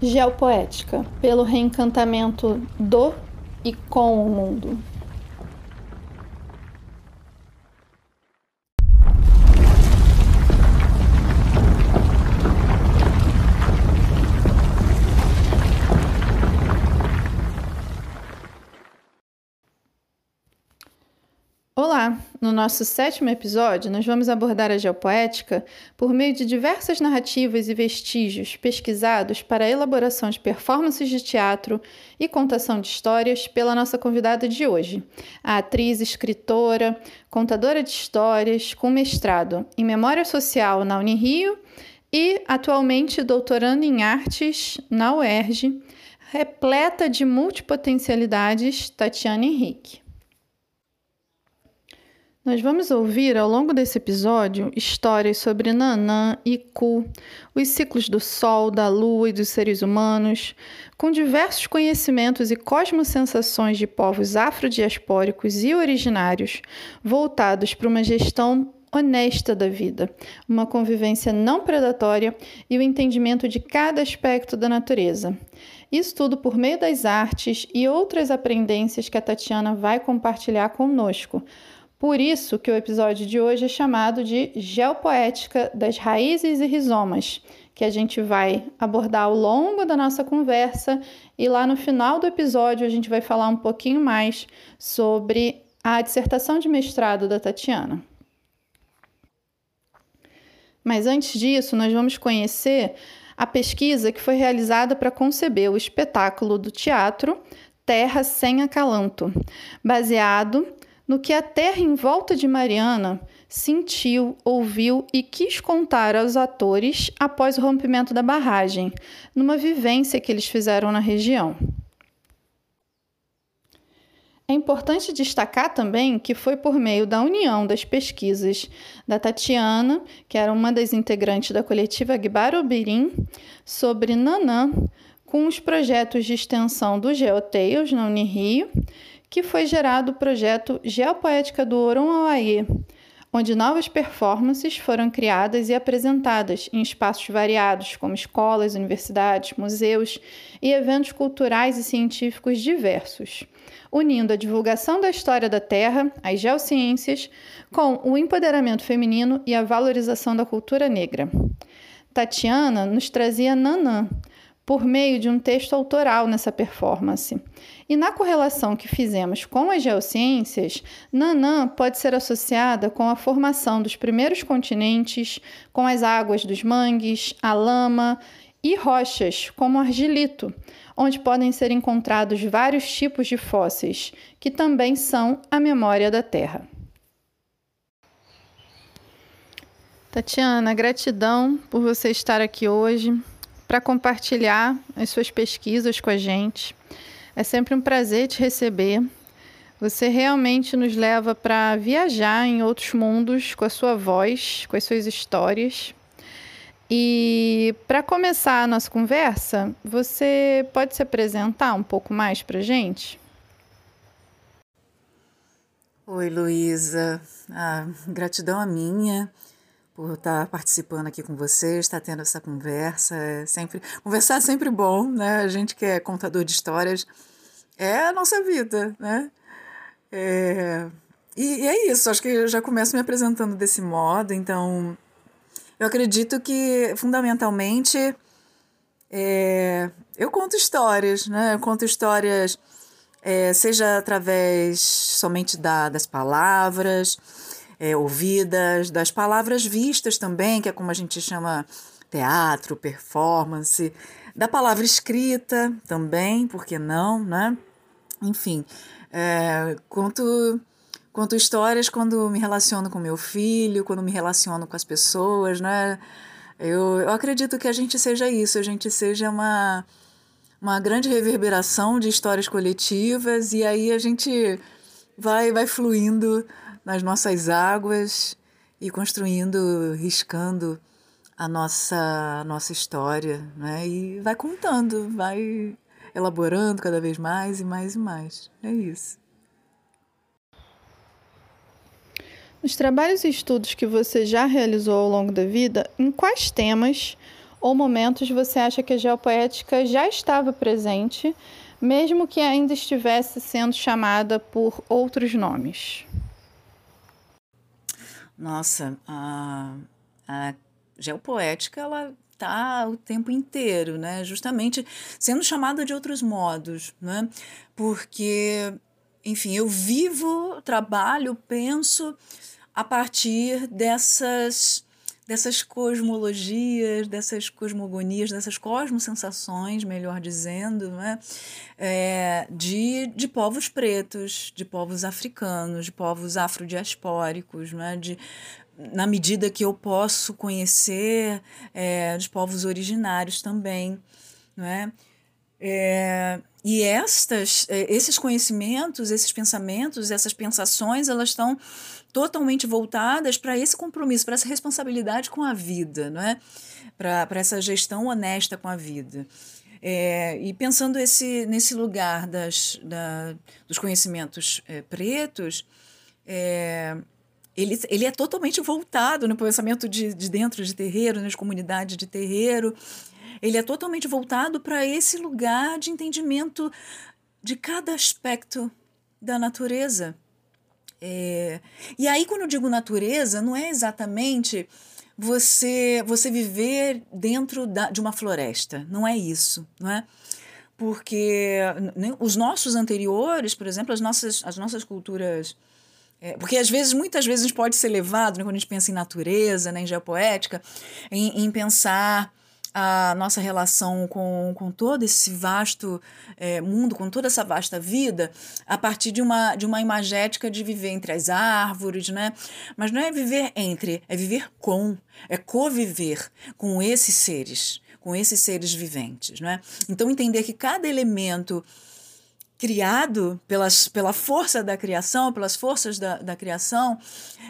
Geopoética pelo reencantamento do e com o mundo. No nosso sétimo episódio, nós vamos abordar a geopoética por meio de diversas narrativas e vestígios pesquisados para a elaboração de performances de teatro e contação de histórias pela nossa convidada de hoje, a atriz, escritora, contadora de histórias com mestrado em Memória Social na Unirio e atualmente doutorando em Artes na UERJ, repleta de multipotencialidades, Tatiana Henrique. Nós vamos ouvir ao longo desse episódio histórias sobre Nanã e Ku, os ciclos do Sol, da Lua e dos seres humanos, com diversos conhecimentos e cosmosensações de povos afrodiaspóricos e originários, voltados para uma gestão honesta da vida, uma convivência não predatória e o entendimento de cada aspecto da natureza. Isso tudo por meio das artes e outras aprendências que a Tatiana vai compartilhar conosco por isso que o episódio de hoje é chamado de Geopoética das Raízes e Rizomas, que a gente vai abordar ao longo da nossa conversa e lá no final do episódio a gente vai falar um pouquinho mais sobre a dissertação de mestrado da Tatiana. Mas antes disso, nós vamos conhecer a pesquisa que foi realizada para conceber o espetáculo do teatro Terra Sem Acalanto, baseado no que a terra em volta de Mariana sentiu, ouviu e quis contar aos atores após o rompimento da barragem, numa vivência que eles fizeram na região. É importante destacar também que foi por meio da união das pesquisas da Tatiana, que era uma das integrantes da coletiva Gbaro Birim, sobre Nanã, com os projetos de extensão do Geoteios na Unirio que foi gerado o projeto Geopoética do Awaie, onde novas performances foram criadas e apresentadas em espaços variados, como escolas, universidades, museus e eventos culturais e científicos diversos, unindo a divulgação da história da Terra, as geociências, com o empoderamento feminino e a valorização da cultura negra. Tatiana nos trazia Nanã, por meio de um texto autoral nessa performance. E na correlação que fizemos com as geociências, Nanã pode ser associada com a formação dos primeiros continentes, com as águas dos mangues, a lama e rochas, como argilito, onde podem ser encontrados vários tipos de fósseis, que também são a memória da Terra. Tatiana, gratidão por você estar aqui hoje para compartilhar as suas pesquisas com a gente. É sempre um prazer te receber. Você realmente nos leva para viajar em outros mundos com a sua voz, com as suas histórias. E para começar a nossa conversa, você pode se apresentar um pouco mais para gente? Oi, Luísa. Ah, gratidão a minha por estar participando aqui com vocês, estar tendo essa conversa. É sempre conversar é sempre bom, né? A gente que é contador de histórias é a nossa vida, né? É, e, e é isso. Acho que eu já começo me apresentando desse modo. Então, eu acredito que fundamentalmente é, eu conto histórias, né? Eu conto histórias, é, seja através somente da, das palavras é, ouvidas, das palavras vistas também, que é como a gente chama teatro, performance, da palavra escrita também, por que não, né? Enfim, é, conto, conto histórias quando me relaciono com meu filho, quando me relaciono com as pessoas, né? Eu, eu acredito que a gente seja isso, a gente seja uma, uma grande reverberação de histórias coletivas e aí a gente vai, vai fluindo nas nossas águas e construindo, riscando a nossa, nossa história, né? E vai contando, vai elaborando cada vez mais e mais e mais. É isso. Nos trabalhos e estudos que você já realizou ao longo da vida, em quais temas ou momentos você acha que a geopoética já estava presente, mesmo que ainda estivesse sendo chamada por outros nomes? Nossa, a, a geopoética ela está o tempo inteiro, né? Justamente sendo chamada de outros modos, né? Porque, enfim, eu vivo, trabalho, penso a partir dessas dessas cosmologias, dessas cosmogonias, dessas cosmosensações, melhor dizendo, né? É, de, de povos pretos, de povos africanos, de povos afrodiaspóricos, né? de, na medida que eu posso conhecer é, os povos originários também. Né? É, e estas, é, esses conhecimentos, esses pensamentos, essas pensações, elas estão totalmente voltadas para esse compromisso, para essa responsabilidade com a vida, não é? para essa gestão honesta com a vida. É, e pensando esse, nesse lugar das, da, dos conhecimentos é, pretos, é, ele, ele é totalmente voltado no pensamento de, de dentro de terreiro, nas comunidades de terreiro, ele é totalmente voltado para esse lugar de entendimento de cada aspecto da natureza. É, e aí, quando eu digo natureza, não é exatamente você você viver dentro da, de uma floresta. Não é isso, não é? Porque os nossos anteriores, por exemplo, as nossas, as nossas culturas. É, porque às vezes, muitas vezes, a gente pode ser levado, né, quando a gente pensa em natureza, né, em geopoética, em, em pensar a nossa relação com, com todo esse vasto é, mundo, com toda essa vasta vida, a partir de uma, de uma imagética de viver entre as árvores, né? Mas não é viver entre, é viver com, é conviver com esses seres, com esses seres viventes, né? Então entender que cada elemento criado pelas, pela força da criação, pelas forças da, da criação,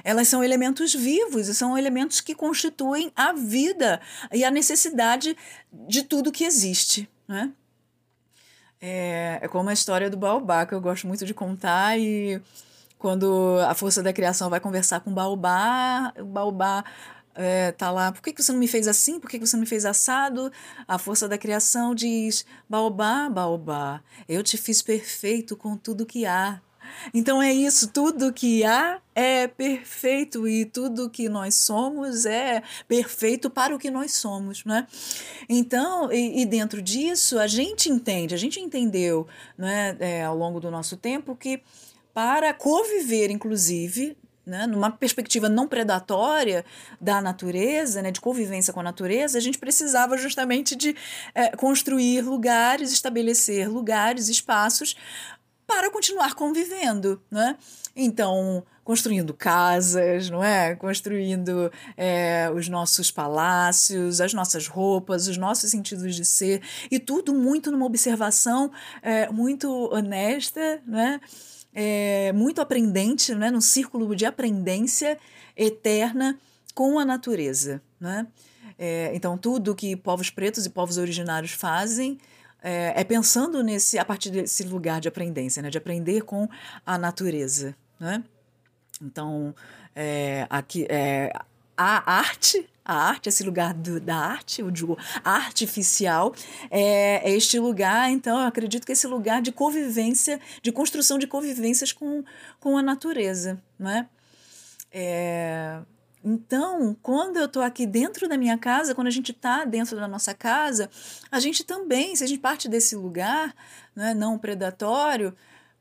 elas são elementos vivos e são elementos que constituem a vida e a necessidade de tudo que existe. Né? É, é como a história do baobá, que eu gosto muito de contar, e quando a força da criação vai conversar com o baobá, o baobá é, tá lá, por que, que você não me fez assim? Por que, que você não me fez assado? A força da criação diz: Baobá, Baobá, eu te fiz perfeito com tudo que há. Então é isso, tudo que há é perfeito e tudo que nós somos é perfeito para o que nós somos, né? Então, e, e dentro disso, a gente entende, a gente entendeu né, é, ao longo do nosso tempo que para conviver, inclusive, né, numa perspectiva não predatória da natureza, né, de convivência com a natureza, a gente precisava justamente de é, construir lugares, estabelecer lugares, espaços para continuar convivendo, né? Então, construindo casas, não é? Construindo é, os nossos palácios, as nossas roupas, os nossos sentidos de ser, e tudo muito numa observação é, muito honesta, né? É, muito aprendente, né, num círculo de aprendência eterna com a natureza. Né? É, então, tudo que povos pretos e povos originários fazem é, é, pensando nesse a partir desse lugar de aprendência, né, de aprender com a natureza. Né? Então, é, aqui, é, a arte a arte, esse lugar do, da arte, eu digo artificial, é, é, este lugar, então eu acredito que esse lugar de convivência, de construção de convivências com, com a natureza, né? É, então, quando eu estou aqui dentro da minha casa, quando a gente está dentro da nossa casa, a gente também, se a gente parte desse lugar né, não predatório,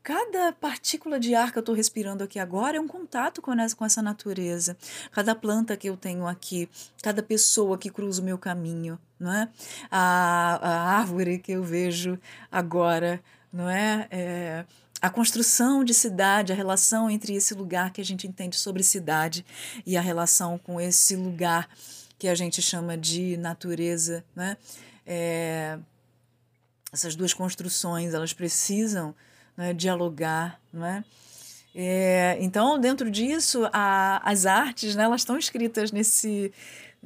Cada partícula de ar que eu estou respirando aqui agora é um contato com essa, com essa natureza. Cada planta que eu tenho aqui, cada pessoa que cruza o meu caminho, não é? A, a árvore que eu vejo agora, não é? é a construção de cidade, a relação entre esse lugar que a gente entende sobre cidade e a relação com esse lugar que a gente chama de natureza, né? É, essas duas construções, elas precisam né, dialogar, não é? é? então, dentro disso, a, as artes, né, elas estão escritas nesse...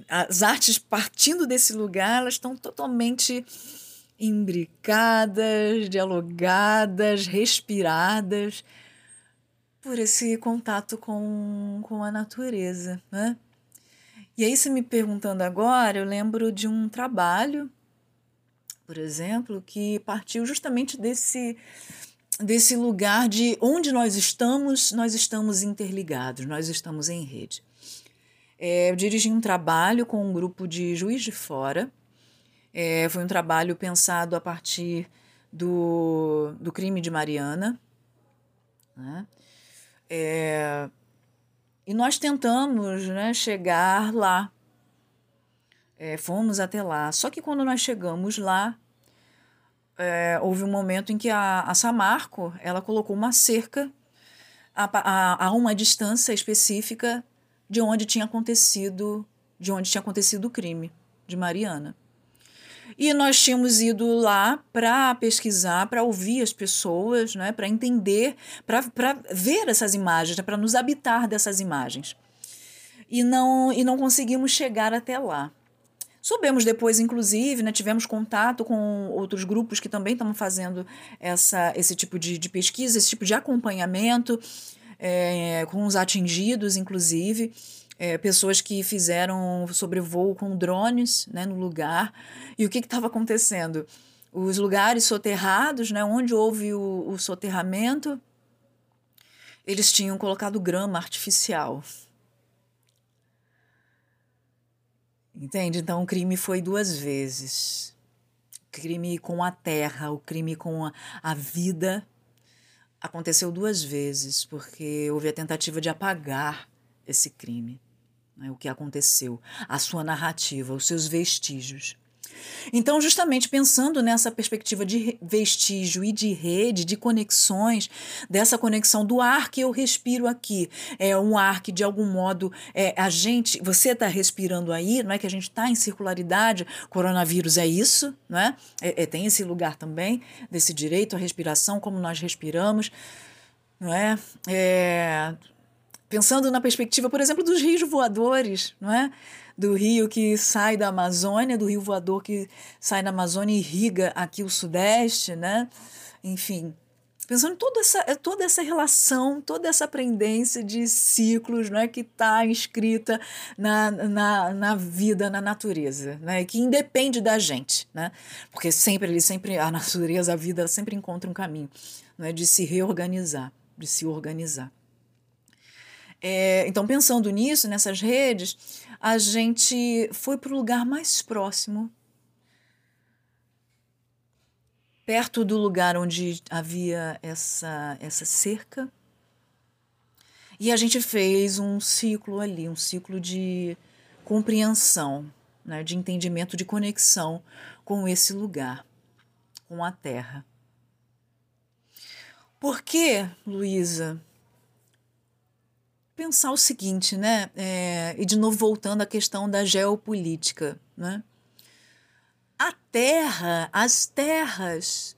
As artes partindo desse lugar, elas estão totalmente imbricadas, dialogadas, respiradas por esse contato com, com a natureza, né? E aí, se me perguntando agora, eu lembro de um trabalho, por exemplo, que partiu justamente desse desse lugar de onde nós estamos, nós estamos interligados, nós estamos em rede. É, eu dirigi um trabalho com um grupo de Juiz de Fora. É, foi um trabalho pensado a partir do, do crime de Mariana. Né? É, e nós tentamos né, chegar lá. É, fomos até lá. Só que quando nós chegamos lá, é, houve um momento em que a, a Samarco ela colocou uma cerca a, a, a, uma distância específica de onde tinha acontecido de onde tinha acontecido o crime de Mariana. E nós tínhamos ido lá para pesquisar, para ouvir as pessoas, né, para entender, para ver essas imagens, né, para nos habitar dessas imagens. E não, e não conseguimos chegar até lá. Soubemos depois, inclusive, né, tivemos contato com outros grupos que também estão fazendo essa, esse tipo de, de pesquisa, esse tipo de acompanhamento, é, com os atingidos, inclusive. É, pessoas que fizeram sobrevoo com drones né, no lugar. E o que estava acontecendo? Os lugares soterrados, né, onde houve o, o soterramento, eles tinham colocado grama artificial. Entende? Então o crime foi duas vezes. O crime com a terra, o crime com a, a vida aconteceu duas vezes, porque houve a tentativa de apagar esse crime, né? o que aconteceu, a sua narrativa, os seus vestígios. Então, justamente pensando nessa perspectiva de vestígio e de rede, de conexões, dessa conexão do ar que eu respiro aqui, é um ar que de algum modo é, a gente, você está respirando aí, não é que a gente está em circularidade, coronavírus é isso, não é? É, é? Tem esse lugar também desse direito à respiração, como nós respiramos, não é? é pensando na perspectiva, por exemplo, dos rios voadores, não é? Do rio que sai da Amazônia, do rio voador que sai da Amazônia e irriga aqui o Sudeste, né? Enfim, pensando em toda essa, toda essa relação, toda essa aprendência de ciclos né, que está inscrita na, na, na vida, na natureza, né, que independe da gente, né, porque sempre ele sempre a natureza, a vida sempre encontra um caminho né, de se reorganizar, de se organizar. É, então, pensando nisso, nessas redes, a gente foi para o lugar mais próximo, perto do lugar onde havia essa, essa cerca. E a gente fez um ciclo ali, um ciclo de compreensão, né, de entendimento, de conexão com esse lugar, com a terra. Por que, Luísa, pensar o seguinte, né? É, e de novo voltando à questão da geopolítica, né? A terra, as terras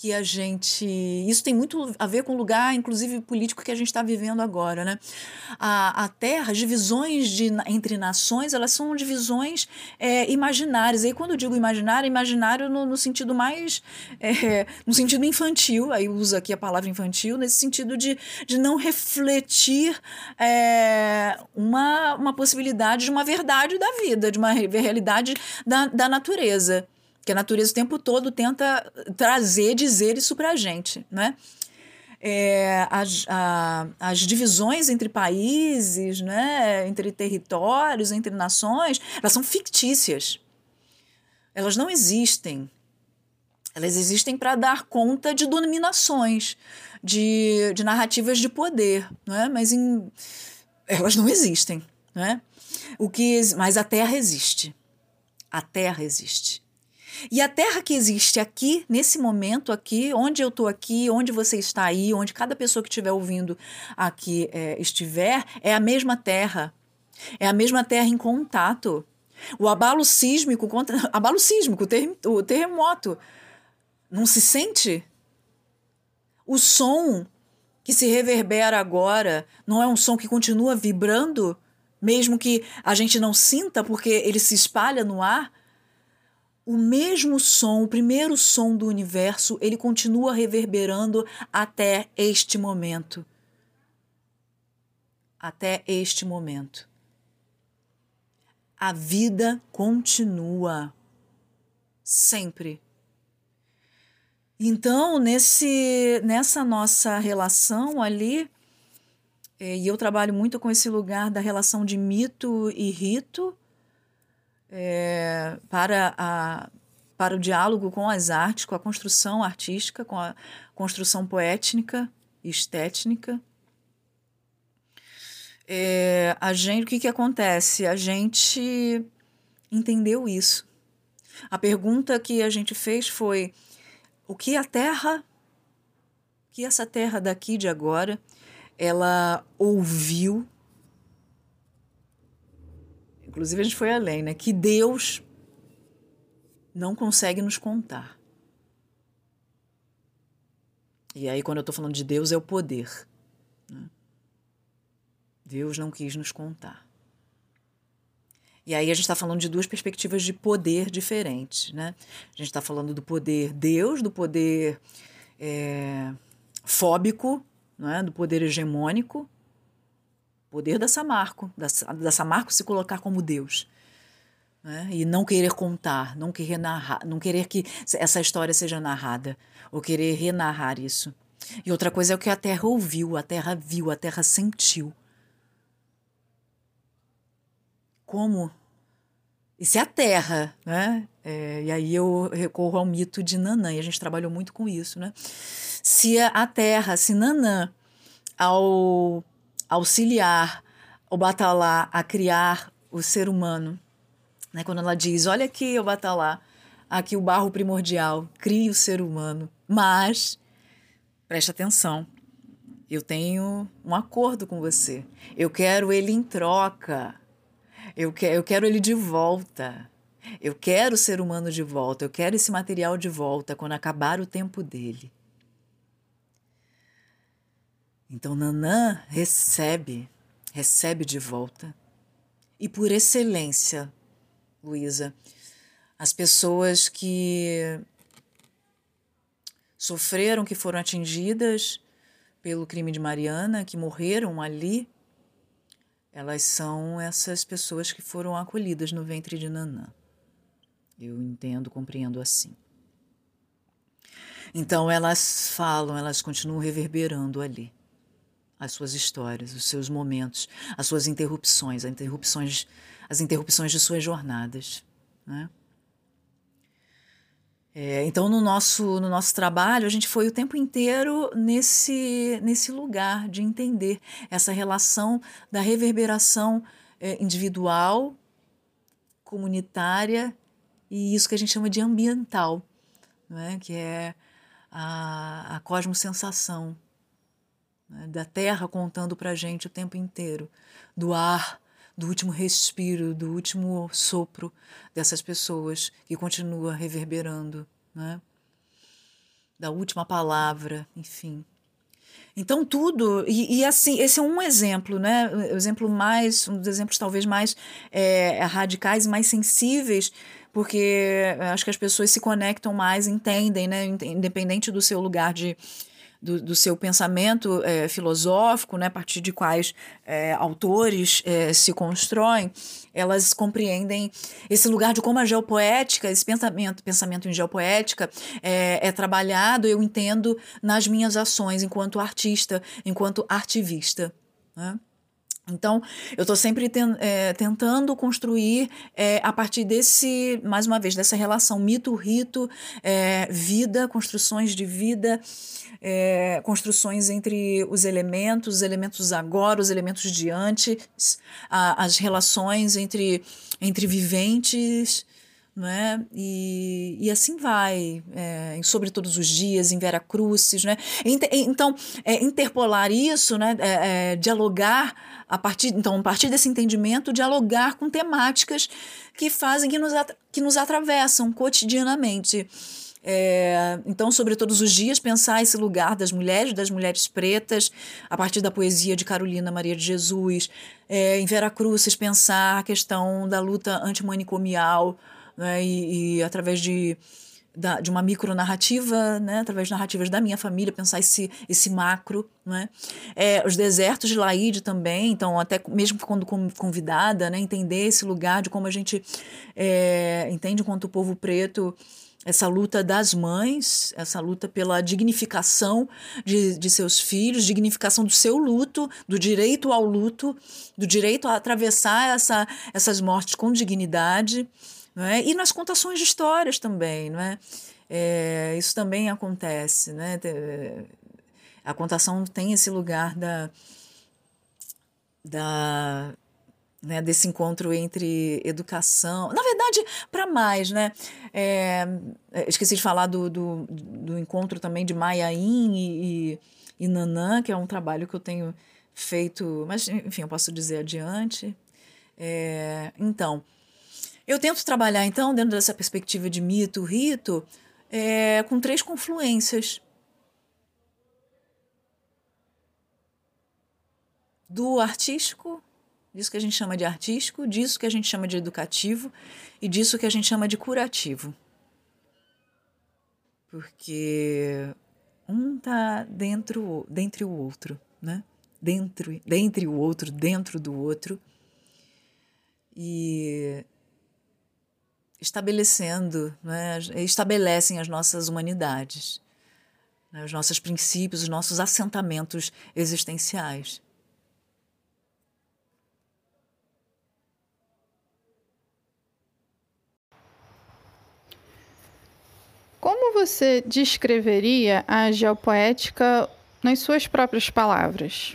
que a gente. Isso tem muito a ver com o lugar, inclusive político, que a gente está vivendo agora. Né? A, a Terra, as divisões de, entre nações, elas são divisões é, imaginárias. E quando eu digo imaginário, imaginário no, no sentido mais. É, no sentido infantil, aí usa aqui a palavra infantil, nesse sentido de, de não refletir é, uma, uma possibilidade de uma verdade da vida, de uma realidade da, da natureza que a natureza o tempo todo tenta trazer, dizer isso para a gente, né? É, as, a, as divisões entre países, né, entre territórios, entre nações, elas são fictícias. Elas não existem. Elas existem para dar conta de dominações, de, de narrativas de poder, né? mas em, elas não existem. Né? O que, mas a Terra existe. A Terra existe. E a terra que existe aqui, nesse momento aqui, onde eu estou aqui, onde você está aí, onde cada pessoa que estiver ouvindo aqui é, estiver, é a mesma terra. É a mesma terra em contato. O abalo sísmico, contra, abalo sísmico, o, ter, o terremoto, não se sente? O som que se reverbera agora não é um som que continua vibrando, mesmo que a gente não sinta, porque ele se espalha no ar? O mesmo som, o primeiro som do universo, ele continua reverberando até este momento. Até este momento. a vida continua. Sempre. Então, nesse, nessa nossa relação ali, é, e eu trabalho muito com esse lugar da relação de mito e rito é, para, a, para o diálogo com as artes, com a construção artística, com a construção poétnica e estética. É, a gente, o que, que acontece? A gente entendeu isso. A pergunta que a gente fez foi: o que a Terra, que essa Terra daqui de agora, ela ouviu? Inclusive a gente foi além, né? Que Deus não consegue nos contar. E aí, quando eu estou falando de Deus, é o poder. Né? Deus não quis nos contar. E aí a gente está falando de duas perspectivas de poder diferentes, né? A gente está falando do poder Deus, do poder é, fóbico, né? do poder hegemônico, poder da Samarco, da, da Samarco se colocar como Deus. Né? E não querer contar, não querer narrar, não querer que essa história seja narrada, ou querer renarrar isso. E outra coisa é o que a terra ouviu, a terra viu, a terra sentiu. Como? Isso é a terra, né? É, e aí eu recorro ao mito de Nanã, e a gente trabalhou muito com isso, né? Se a terra, se Nanã, ao auxiliar o Batalá a criar o ser humano, né? quando ela diz: Olha aqui, o Batalá, aqui o barro primordial, cria o ser humano, mas preste atenção, eu tenho um acordo com você, eu quero ele em troca. Eu, que, eu quero ele de volta. Eu quero o ser humano de volta. Eu quero esse material de volta quando acabar o tempo dele. Então Nanã recebe, recebe de volta. E por excelência, Luísa, as pessoas que sofreram, que foram atingidas pelo crime de Mariana, que morreram ali elas são essas pessoas que foram acolhidas no ventre de Nanã. Eu entendo, compreendo assim. Então elas falam, elas continuam reverberando ali as suas histórias, os seus momentos, as suas interrupções, as interrupções, as interrupções de suas jornadas. Né? É, então, no nosso, no nosso trabalho, a gente foi o tempo inteiro nesse, nesse lugar de entender essa relação da reverberação é, individual, comunitária e isso que a gente chama de ambiental, é? que é a, a cosmosensação né? da Terra contando para a gente o tempo inteiro, do ar do último respiro, do último sopro dessas pessoas que continua reverberando, né? da última palavra, enfim. Então tudo e, e, assim esse é um exemplo, né? O exemplo mais um dos exemplos talvez mais é, radicais e mais sensíveis, porque acho que as pessoas se conectam mais, entendem, né? Independente do seu lugar de do, do seu pensamento é, filosófico, né, a partir de quais é, autores é, se constroem, elas compreendem esse lugar de como a geopoética, esse pensamento, pensamento em geopoética é, trabalhado, eu entendo, nas minhas ações enquanto artista, enquanto artivista. Né? Então, eu estou sempre ten, é, tentando construir é, a partir desse, mais uma vez, dessa relação mito-rito, é, vida, construções de vida, construções entre os elementos, os elementos agora, os elementos de antes, a, as relações entre, entre viventes, né? E, e assim vai, é, sobre todos os dias, em Vera Crucis, né? Então, é, interpolar isso, né? É, é, dialogar a partir, então, a partir desse entendimento, dialogar com temáticas que fazem, que nos, que nos atravessam cotidianamente. É, então, sobre todos os dias, pensar esse lugar das mulheres, das mulheres pretas, a partir da poesia de Carolina Maria de Jesus. É, em Vera Cruzes, pensar a questão da luta antimanicomial né, e, e através de da, de uma micronarrativa, né, através de narrativas da minha família, pensar esse, esse macro. Né? É, os desertos de Laíde também, então, até mesmo quando convidada, né, entender esse lugar de como a gente é, entende enquanto povo preto essa luta das mães, essa luta pela dignificação de, de seus filhos, dignificação do seu luto, do direito ao luto, do direito a atravessar essa, essas mortes com dignidade. Não é? E nas contações de histórias também, não é? é isso também acontece, né? A contação tem esse lugar da, da né, desse encontro entre educação. Na verdade, para mais, né? É, esqueci de falar do, do, do, encontro também de Maiaim e, e, e Nanã, que é um trabalho que eu tenho feito, mas enfim, eu posso dizer adiante. É, então, eu tento trabalhar, então, dentro dessa perspectiva de mito, rito, é, com três confluências. Do artístico, disso que a gente chama de artístico, disso que a gente chama de educativo e disso que a gente chama de curativo. Porque um está dentro, dentre o outro, né? Dentro, dentre o outro, dentro do outro. E estabelecendo, né, estabelecem as nossas humanidades, né, os nossos princípios, os nossos assentamentos existenciais. Como você descreveria a geopoética nas suas próprias palavras?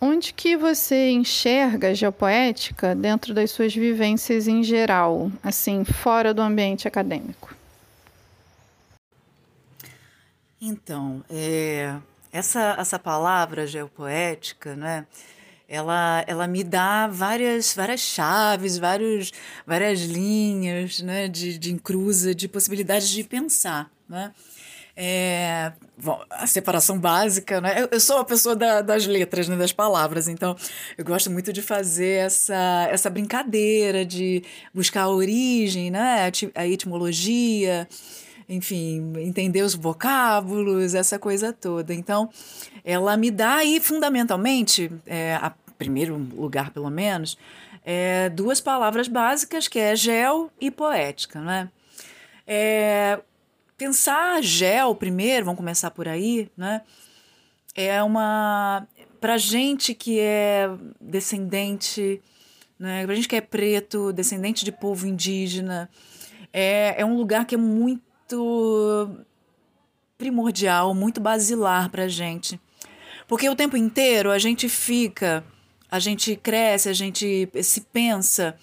Onde que você enxerga a geopoética dentro das suas vivências em geral, assim, fora do ambiente acadêmico? Então, é, essa, essa palavra geopoética, né, ela, ela me dá várias, várias chaves, vários, várias linhas né, de, de encruza, de possibilidades de pensar. Né? É, bom, a separação básica, né? Eu, eu sou uma pessoa da, das letras, né, das palavras, então eu gosto muito de fazer essa, essa brincadeira, de buscar a origem, né? a etimologia, enfim, entender os vocábulos, essa coisa toda. Então, ela me dá aí, fundamentalmente, é, a primeiro lugar pelo menos, é, duas palavras básicas, que é gel e poética, né? É, pensar gel primeiro, vamos começar por aí, né? É uma para gente que é descendente, né? Para gente que é preto, descendente de povo indígena, é, é um lugar que é muito primordial, muito basilar para gente, porque o tempo inteiro a gente fica, a gente cresce, a gente se pensa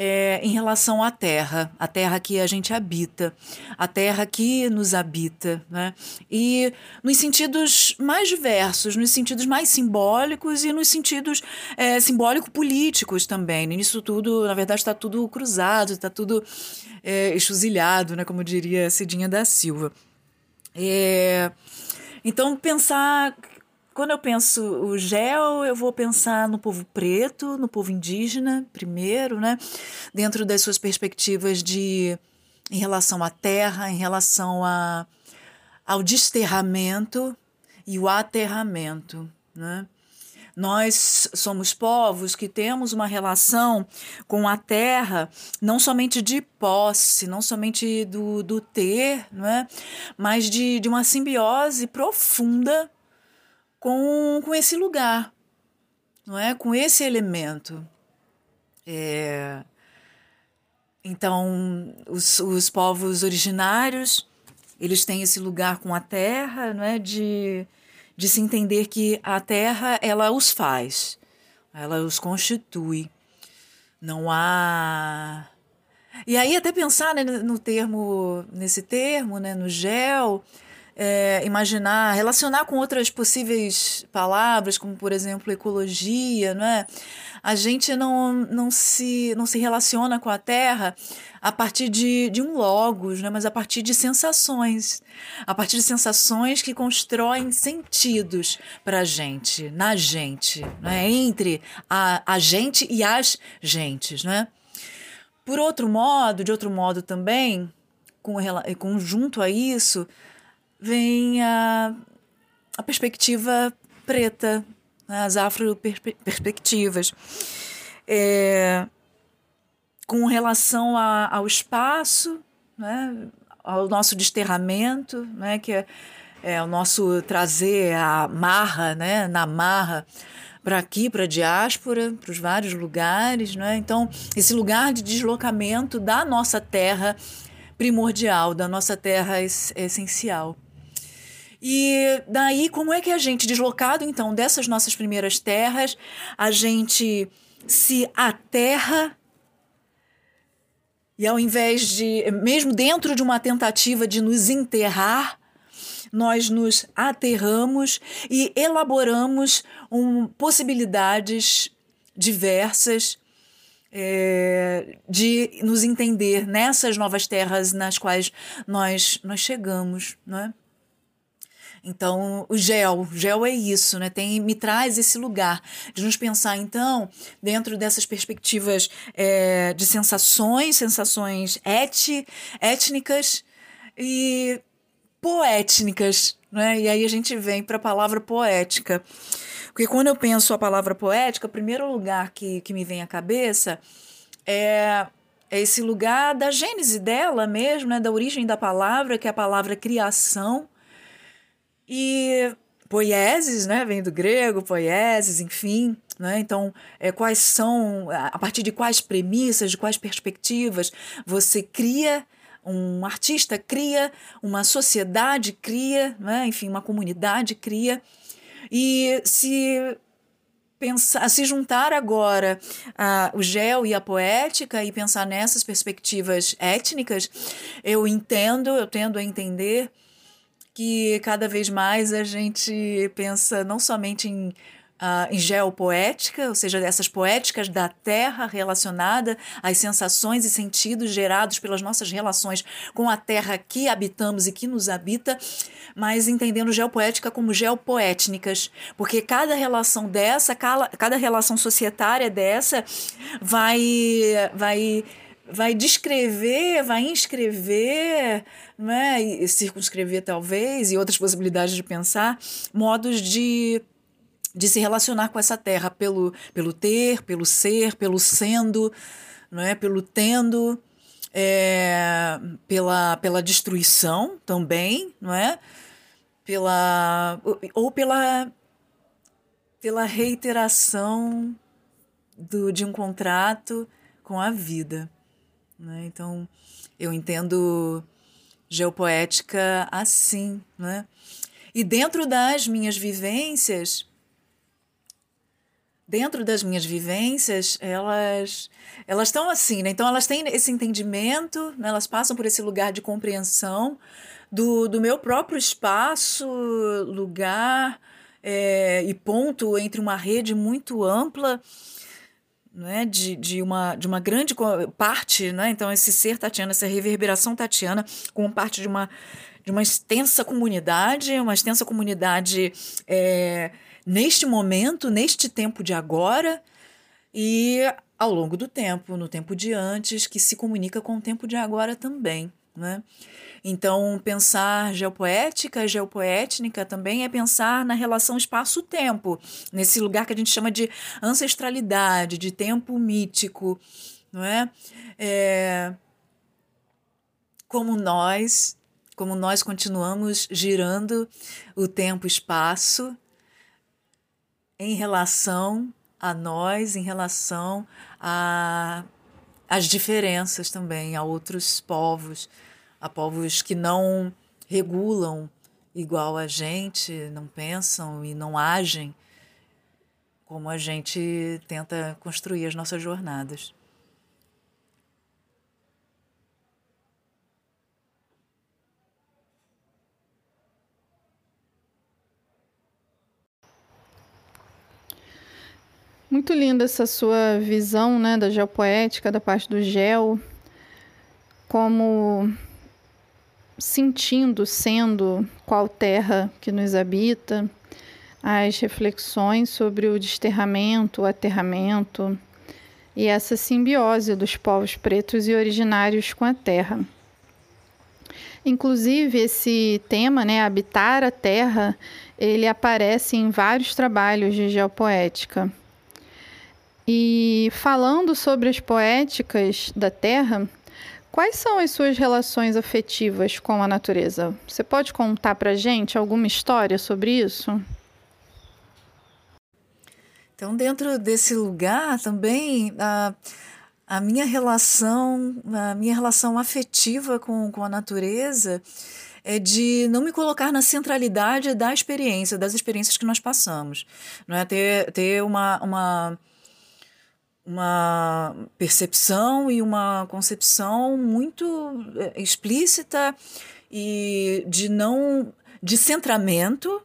é, em relação à terra, a terra que a gente habita, a terra que nos habita, né? E nos sentidos mais diversos, nos sentidos mais simbólicos e nos sentidos é, simbólico-políticos também. Nisso tudo, na verdade, está tudo cruzado, está tudo é, né? Como diria Cidinha da Silva. É, então, pensar quando eu penso o gel, eu vou pensar no povo preto, no povo indígena, primeiro, né? Dentro das suas perspectivas de em relação à terra, em relação a, ao desterramento e o aterramento, né? Nós somos povos que temos uma relação com a terra, não somente de posse, não somente do, do ter, não é? mas de, de uma simbiose profunda com, com esse lugar, não é? Com esse elemento. É... Então, os, os povos originários, eles têm esse lugar com a terra, não é? De, de se entender que a terra, ela os faz, ela os constitui. Não há... E aí até pensar né, no termo, nesse termo, né, no gel, é, imaginar, relacionar com outras possíveis palavras, como por exemplo ecologia, não é? A gente não, não, se, não se relaciona com a Terra a partir de, de um logos, né? mas a partir de sensações. A partir de sensações que constroem sentidos para a gente, na gente, né? entre a, a gente e as gentes. Né? Por outro modo, de outro modo também, com, junto a isso vem a, a perspectiva preta, as afro-perspectivas. É, com relação a, ao espaço, né, ao nosso desterramento, né, que é, é o nosso trazer a marra, né, na marra, para aqui, para a diáspora, para os vários lugares. Né? Então, esse lugar de deslocamento da nossa terra primordial, da nossa terra essencial. E daí, como é que a gente, deslocado então dessas nossas primeiras terras, a gente se aterra e ao invés de, mesmo dentro de uma tentativa de nos enterrar, nós nos aterramos e elaboramos um, possibilidades diversas é, de nos entender nessas novas terras nas quais nós, nós chegamos, não é? Então, o gel, gel é isso, né? Tem, me traz esse lugar de nos pensar, então, dentro dessas perspectivas é, de sensações, sensações et, étnicas e poétnicas, né? E aí a gente vem para a palavra poética. Porque quando eu penso a palavra poética, o primeiro lugar que, que me vem à cabeça é, é esse lugar da gênese dela mesmo, né? da origem da palavra, que é a palavra criação e poieses, né, vem do grego, poieses, enfim, né? Então, é, quais são, a partir de quais premissas, de quais perspectivas você cria um artista cria, uma sociedade cria, né? enfim, uma comunidade cria. E se pensar, se juntar agora uh, o gel e a poética e pensar nessas perspectivas étnicas, eu entendo, eu tendo a entender que cada vez mais a gente pensa não somente em Uh, em geopoética, ou seja, dessas poéticas da terra relacionada às sensações e sentidos gerados pelas nossas relações com a terra que habitamos e que nos habita, mas entendendo geopoética como geopoétnicas, porque cada relação dessa, cada, cada relação societária dessa vai vai vai descrever, vai inscrever, né, e circunscrever talvez, e outras possibilidades de pensar, modos de, de se relacionar com essa terra pelo, pelo ter, pelo ser, pelo sendo, não é, pelo tendo, é, pela, pela destruição também, não é? Pela, ou pela, pela reiteração do, de um contrato com a vida. Né? Então, eu entendo geopoética assim. Né? E dentro das minhas vivências, dentro das minhas vivências, elas elas estão assim, né? Então elas têm esse entendimento, né? elas passam por esse lugar de compreensão do, do meu próprio espaço, lugar é, e ponto entre uma rede muito ampla né, de, de, uma, de uma grande parte, né, então esse ser Tatiana, essa reverberação Tatiana, como parte de uma, de uma extensa comunidade, uma extensa comunidade é, neste momento, neste tempo de agora, e ao longo do tempo, no tempo de antes, que se comunica com o tempo de agora também. Né? Então, pensar geopoética, geopoétnica também é pensar na relação espaço-tempo, nesse lugar que a gente chama de ancestralidade, de tempo mítico, não é? é como nós, como nós continuamos girando o tempo-espaço em relação a nós, em relação a as diferenças também a outros povos a povos que não regulam igual a gente, não pensam e não agem como a gente tenta construir as nossas jornadas. Muito linda essa sua visão né, da geopoética, da parte do gel, como sentindo, sendo qual terra que nos habita, as reflexões sobre o desterramento, o aterramento e essa simbiose dos povos pretos e originários com a terra. Inclusive, esse tema, né, habitar a terra, ele aparece em vários trabalhos de geopoética. E falando sobre as poéticas da terra, quais são as suas relações afetivas com a natureza? Você pode contar para gente alguma história sobre isso? Então, dentro desse lugar também, a, a minha relação, a minha relação afetiva com, com a natureza é de não me colocar na centralidade da experiência, das experiências que nós passamos. Não é ter, ter uma, uma, uma percepção e uma concepção muito é, explícita e de não de centramento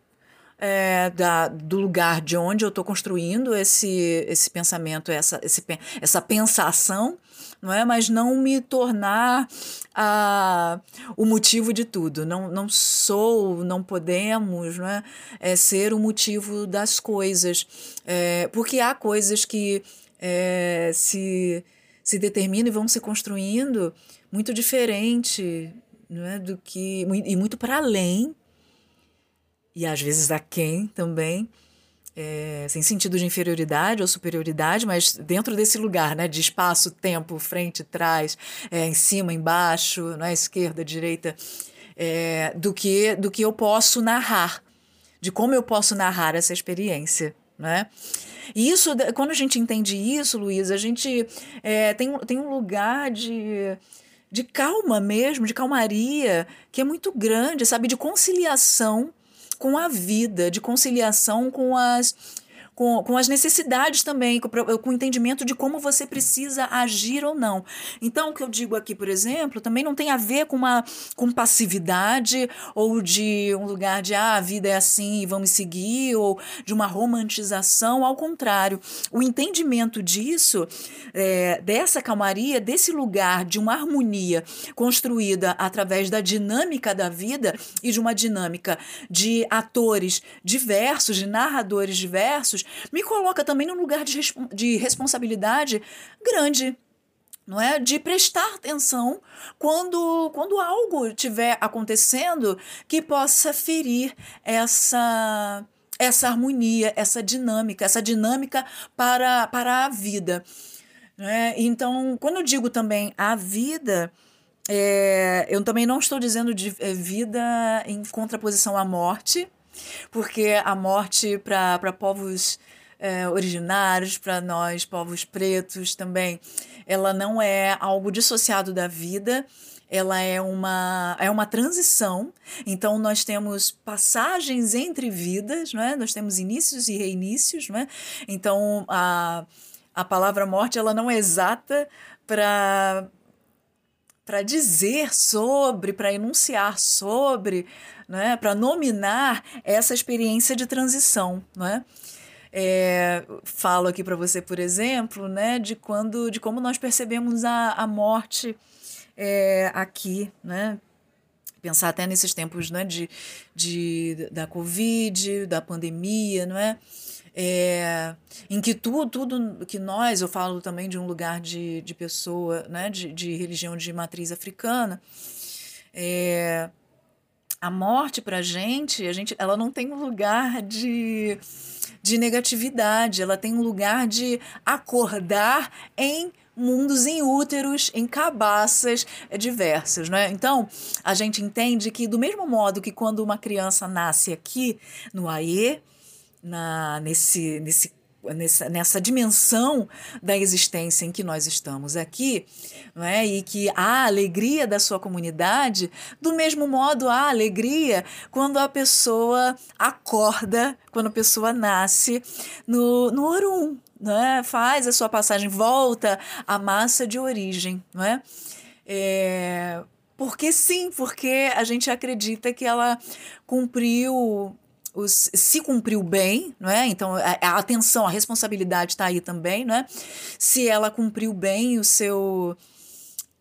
é, da, do lugar de onde eu estou construindo esse, esse pensamento, essa, esse, essa pensação, não é? Mas não me tornar a, o motivo de tudo. Não, não sou, não podemos, não é? é ser o motivo das coisas, é, porque há coisas que é, se se determinam e vão se construindo muito diferente, não é? Do que e muito para além e às vezes a quem também, é, sem sentido de inferioridade ou superioridade, mas dentro desse lugar, né, de espaço, tempo, frente, trás, é, em cima, embaixo, né, esquerda, direita, é, do que do que eu posso narrar, de como eu posso narrar essa experiência, né? E isso, quando a gente entende isso, Luiz, a gente é, tem, tem um lugar de de calma mesmo, de calmaria, que é muito grande, sabe? De conciliação com a vida, de conciliação com as com, com as necessidades também, com, com o entendimento de como você precisa agir ou não. Então, o que eu digo aqui, por exemplo, também não tem a ver com uma com passividade ou de um lugar de ah, a vida é assim e vamos seguir, ou de uma romantização. Ao contrário, o entendimento disso, é, dessa calmaria, desse lugar de uma harmonia construída através da dinâmica da vida e de uma dinâmica de atores diversos, de narradores diversos, me coloca também num lugar de, de responsabilidade grande não é de prestar atenção quando quando algo estiver acontecendo que possa ferir essa essa harmonia essa dinâmica essa dinâmica para para a vida né? então quando eu digo também a vida é, eu também não estou dizendo de é, vida em contraposição à morte porque a morte para povos é, originários, para nós, povos pretos também, ela não é algo dissociado da vida, ela é uma, é uma transição. Então, nós temos passagens entre vidas, não é? nós temos inícios e reinícios. Não é? Então, a, a palavra morte ela não é exata para para dizer sobre, para enunciar sobre, né, para nominar essa experiência de transição, é? É, falo aqui para você, por exemplo, né, de quando, de como nós percebemos a, a morte é, aqui, né? Pensar até nesses tempos, né, de, de da Covid, da pandemia, não é? é, em que tudo, tudo que nós, eu falo também de um lugar de, de pessoa, né, de, de religião de matriz africana, é, a morte para gente, a gente, ela não tem um lugar de, de negatividade, ela tem um lugar de acordar em mundos em úteros, em cabaças diversas, né? Então, a gente entende que do mesmo modo que quando uma criança nasce aqui no AE, na, nesse, nesse nessa, nessa dimensão da existência em que nós estamos aqui, não é? e que há alegria da sua comunidade, do mesmo modo há alegria quando a pessoa acorda, quando a pessoa nasce no, no Orum, é? faz a sua passagem, volta à massa de origem. Não é? É, porque sim, porque a gente acredita que ela cumpriu os, se cumpriu bem, não é? Então a, a atenção, a responsabilidade está aí também, não é? Se ela cumpriu bem o seu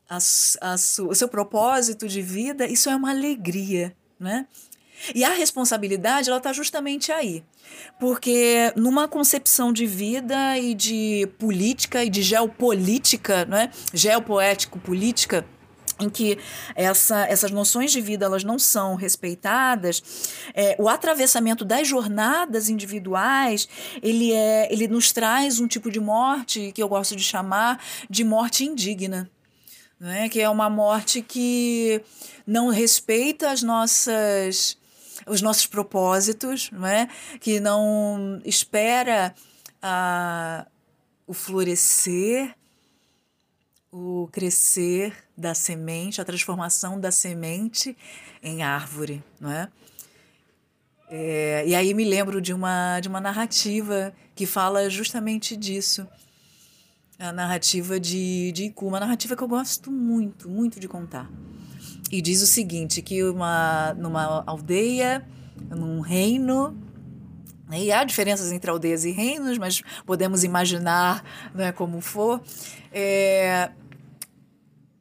a, a, o seu propósito de vida, isso é uma alegria, né? E a responsabilidade, ela está justamente aí. Porque numa concepção de vida e de política e de geopolítica, não é? Geopoético-política, em que essa, essas noções de vida elas não são respeitadas, é, o atravessamento das jornadas individuais ele é ele nos traz um tipo de morte que eu gosto de chamar de morte indigna, né? que é uma morte que não respeita as nossas os nossos propósitos, não é? que não espera a, o florescer o crescer da semente, a transformação da semente em árvore, não é? é? e aí me lembro de uma, de uma narrativa que fala justamente disso. A narrativa de, de Iku, uma narrativa que eu gosto muito, muito de contar. E diz o seguinte, que uma, numa aldeia, num reino, né, e há diferenças entre aldeias e reinos, mas podemos imaginar né, como for. É,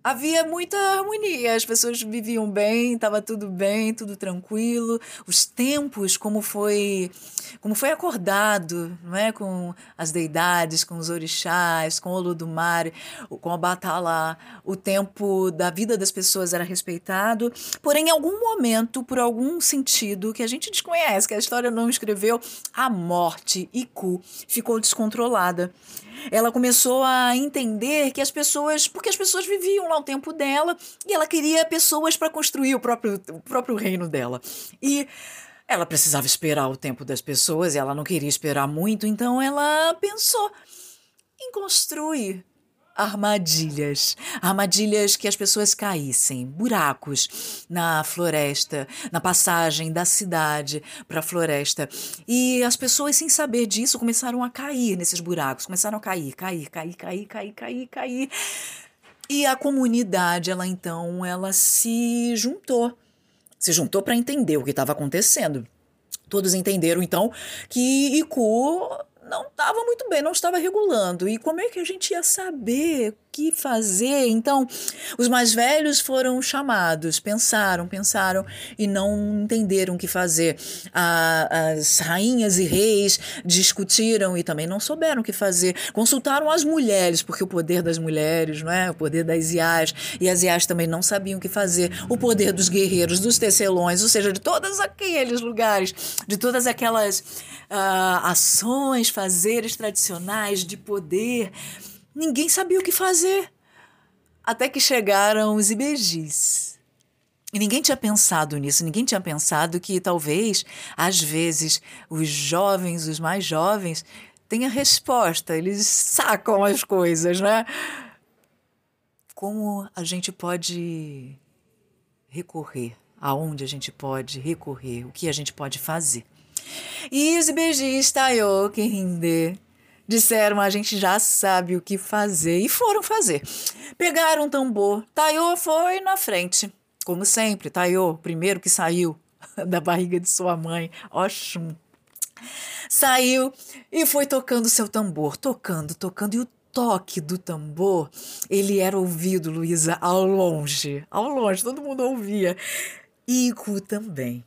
havia muita harmonia, as pessoas viviam bem, estava tudo bem, tudo tranquilo. Os tempos, como foi, como foi acordado, não é, com as deidades, com os orixás, com o Olodumare, com a Batalá, o tempo da vida das pessoas era respeitado. Porém, em algum momento, por algum sentido que a gente desconhece, que a história não escreveu, a morte Iku ficou descontrolada ela começou a entender que as pessoas, porque as pessoas viviam lá o tempo dela e ela queria pessoas para construir o próprio, o próprio reino dela. E ela precisava esperar o tempo das pessoas e ela não queria esperar muito, então ela pensou em construir armadilhas. Armadilhas que as pessoas caíssem, buracos na floresta, na passagem da cidade para a floresta. E as pessoas, sem saber disso, começaram a cair nesses buracos, começaram a cair, cair, cair, cair, cair, cair, cair. E a comunidade, ela então, ela se juntou. Se juntou para entender o que estava acontecendo. Todos entenderam então que Iku não estava muito bem, não estava regulando. E como é que a gente ia saber que fazer? Então, os mais velhos foram chamados, pensaram, pensaram e não entenderam o que fazer. as rainhas e reis discutiram e também não souberam o que fazer. Consultaram as mulheres, porque o poder das mulheres, não é? O poder das iás, e as iás também não sabiam o que fazer. O poder dos guerreiros, dos tecelões, ou seja, de todos aqueles lugares, de todas aquelas uh, ações, fazeres tradicionais de poder. Ninguém sabia o que fazer. Até que chegaram os ibejis. E ninguém tinha pensado nisso, ninguém tinha pensado que talvez, às vezes, os jovens, os mais jovens, a resposta, eles sacam as coisas, né? Como a gente pode recorrer? Aonde a gente pode recorrer? O que a gente pode fazer? E os beijos Tayo Kihinde disseram: a gente já sabe o que fazer. E foram fazer. Pegaram um tambor. Tayo foi na frente. Como sempre, Tayo, primeiro que saiu da barriga de sua mãe. Oxum. Saiu e foi tocando seu tambor, tocando, tocando. E o toque do tambor, ele era ouvido, Luísa, ao longe. Ao longe, todo mundo ouvia. Iku também.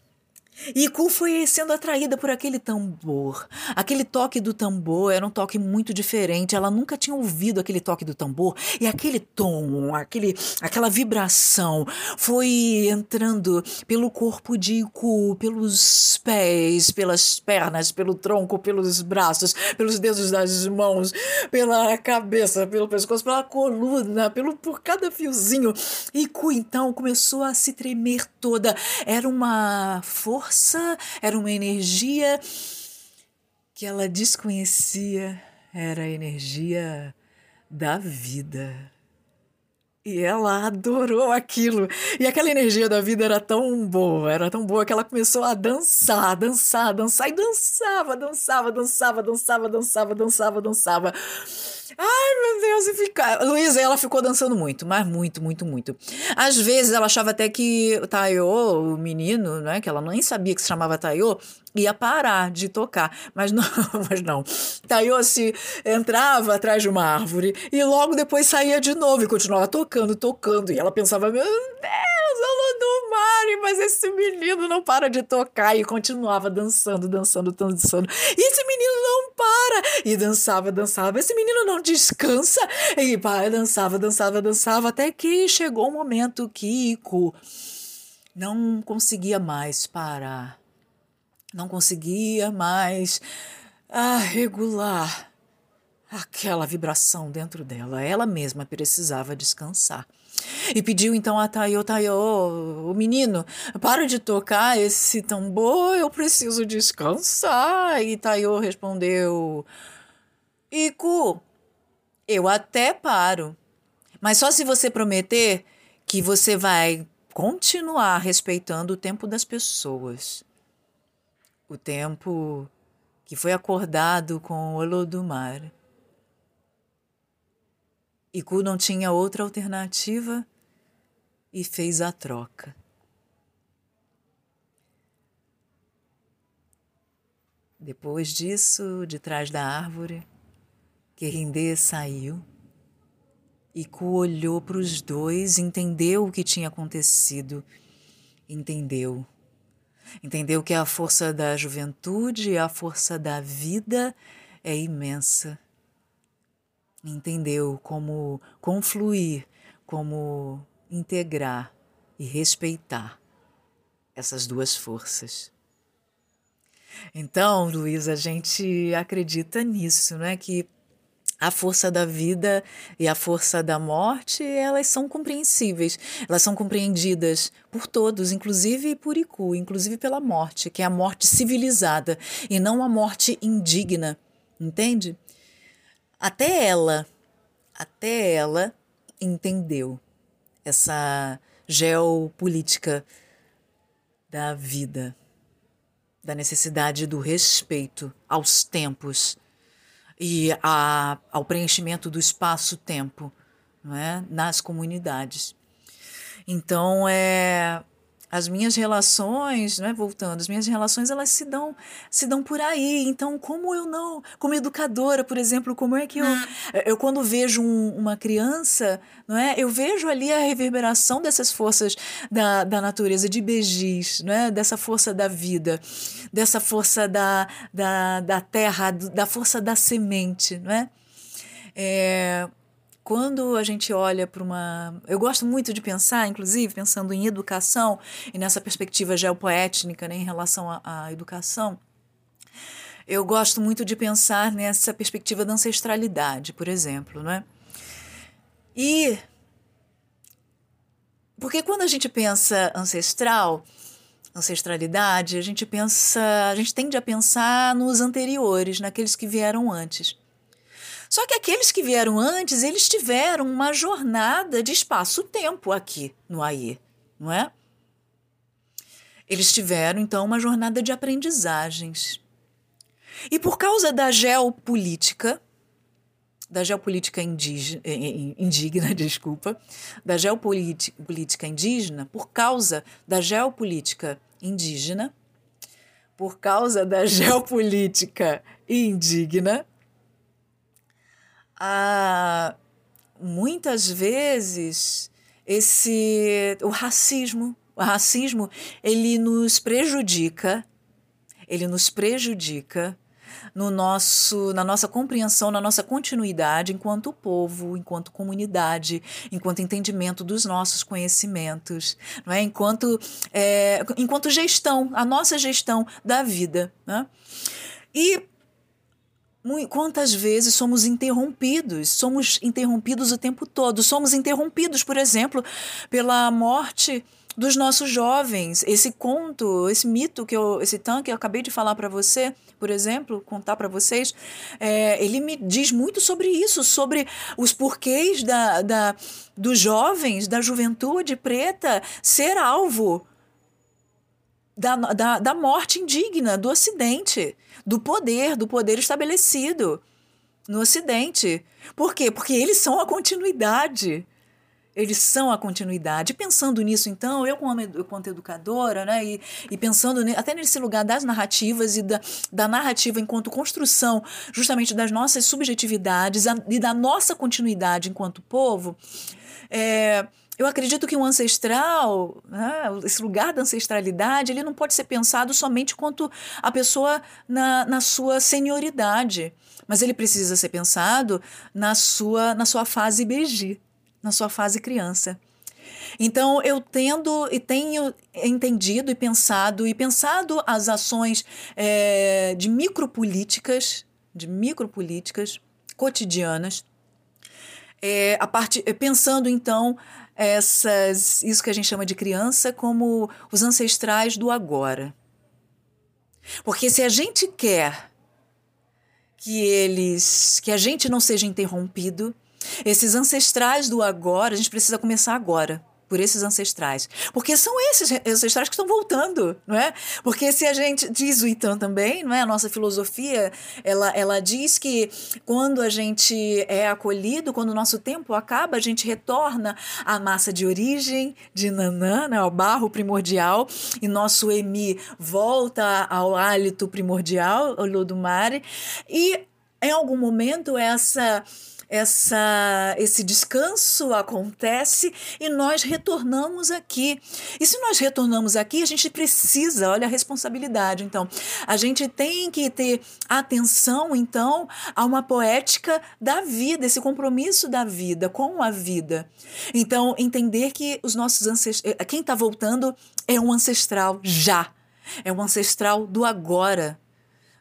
E Ku foi sendo atraída por aquele tambor. Aquele toque do tambor era um toque muito diferente. Ela nunca tinha ouvido aquele toque do tambor. E aquele tom, aquele, aquela vibração foi entrando pelo corpo de Ku, pelos pés, pelas pernas, pelo tronco, pelos braços, pelos dedos das mãos, pela cabeça, pelo pescoço, pela coluna, pelo, por cada fiozinho. E Ku então começou a se tremer toda. Era uma força força, era uma energia que ela desconhecia, era a energia da vida. E ela adorou aquilo. E aquela energia da vida era tão boa, era tão boa que ela começou a dançar, dançar, dançar e dançava, dançava, dançava, dançava, dançava, dançava, dançava. Ai, meu Deus, e ficar. Luísa, ela ficou dançando muito, mas muito, muito, muito. Às vezes ela achava até que o Tayo, o menino, né, que ela nem sabia que se chamava Tayo, ia parar de tocar. Mas não, mas não. Tayo se entrava atrás de uma árvore e logo depois saía de novo e continuava tocando, tocando. E ela pensava, meu Deus, eu do Mari, mas esse menino não para de tocar. E continuava dançando, dançando, dançando. E esse menino não para! E dançava, dançava. Esse menino não descansa. E pai dançava, dançava, dançava, até que chegou o um momento que Ico não conseguia mais parar. Não conseguia mais ah, regular aquela vibração dentro dela. Ela mesma precisava descansar. E pediu então a Tayo, Tayo, o menino, para de tocar esse tambor, eu preciso descansar. E Tayo respondeu: Iku, eu até paro, mas só se você prometer que você vai continuar respeitando o tempo das pessoas. O tempo que foi acordado com o Olodumar. Iku não tinha outra alternativa e fez a troca. Depois disso, de trás da árvore, Querindê saiu. Iku olhou para os dois, entendeu o que tinha acontecido, entendeu. Entendeu que a força da juventude e a força da vida é imensa entendeu como confluir, como integrar e respeitar essas duas forças. Então, Luiz, a gente acredita nisso, não é que a força da vida e a força da morte, elas são compreensíveis, elas são compreendidas por todos, inclusive por Iku, inclusive pela morte, que é a morte civilizada e não a morte indigna, entende? Até ela, até ela entendeu essa geopolítica da vida, da necessidade do respeito aos tempos e a, ao preenchimento do espaço-tempo é? nas comunidades. Então, é, as minhas relações, né, voltando, as minhas relações elas se dão se dão por aí. Então, como eu não, como educadora, por exemplo, como é que eu hum. eu quando vejo um, uma criança, não é? Eu vejo ali a reverberação dessas forças da, da natureza de Begis, não é? Dessa força da vida, dessa força da, da, da terra, da força da semente, não é? é quando a gente olha para uma. Eu gosto muito de pensar, inclusive, pensando em educação e nessa perspectiva geopoétnica né, em relação à, educação, eu gosto muito de pensar nessa perspectiva da ancestralidade, por exemplo. Né? E. Porque quando a gente pensa ancestral, ancestralidade, a gente pensa, a gente tende a pensar nos anteriores, naqueles que vieram antes. Só que aqueles que vieram antes, eles tiveram uma jornada de espaço-tempo aqui no AIE, não é? Eles tiveram, então, uma jornada de aprendizagens. E por causa da geopolítica, da geopolítica indígena, eh, eh, indigna, desculpa, da geopolítica indígena, por causa da geopolítica indígena, por causa da geopolítica indigna, ah, muitas vezes esse o racismo, o racismo, ele nos prejudica, ele nos prejudica no nosso, na nossa compreensão, na nossa continuidade enquanto povo, enquanto comunidade, enquanto entendimento dos nossos conhecimentos, não é? enquanto, é, enquanto gestão, a nossa gestão da vida. Né? E Quantas vezes somos interrompidos? Somos interrompidos o tempo todo. Somos interrompidos, por exemplo, pela morte dos nossos jovens. Esse conto, esse mito que eu, esse tanque que eu acabei de falar para você, por exemplo, contar para vocês, é, ele me diz muito sobre isso, sobre os porquês da, da, dos jovens, da juventude preta ser alvo da, da, da morte indigna, do Ocidente, do poder, do poder estabelecido no Ocidente. Por quê? Porque eles são a continuidade. Eles são a continuidade. Pensando nisso, então, eu como, como educadora, né, e, e pensando até nesse lugar das narrativas e da, da narrativa enquanto construção justamente das nossas subjetividades e da nossa continuidade enquanto povo, é, eu acredito que o ancestral, né, esse lugar da ancestralidade, ele não pode ser pensado somente quanto a pessoa na, na sua senioridade, mas ele precisa ser pensado na sua, na sua fase BG, na sua fase criança. Então eu tendo e tenho entendido e pensado e pensado as ações é, de micropolíticas, de micropolíticas cotidianas, é, a parte, pensando então essas, isso que a gente chama de criança como os ancestrais do agora. Porque se a gente quer que eles, que a gente não seja interrompido, esses ancestrais do agora, a gente precisa começar agora por esses ancestrais. Porque são esses ancestrais que estão voltando, não é? Porque se a gente diz o Itan também, não é? A nossa filosofia, ela, ela diz que quando a gente é acolhido, quando o nosso tempo acaba, a gente retorna à massa de origem de Nanã, né? ao barro primordial, e nosso Emi volta ao hálito primordial, ao Lodumare, e em algum momento essa essa, esse descanso acontece e nós retornamos aqui. E se nós retornamos aqui, a gente precisa, olha a responsabilidade. Então, a gente tem que ter atenção, então, a uma poética da vida, esse compromisso da vida com a vida. Então, entender que os nossos ancestrais, quem está voltando é um ancestral já, é um ancestral do agora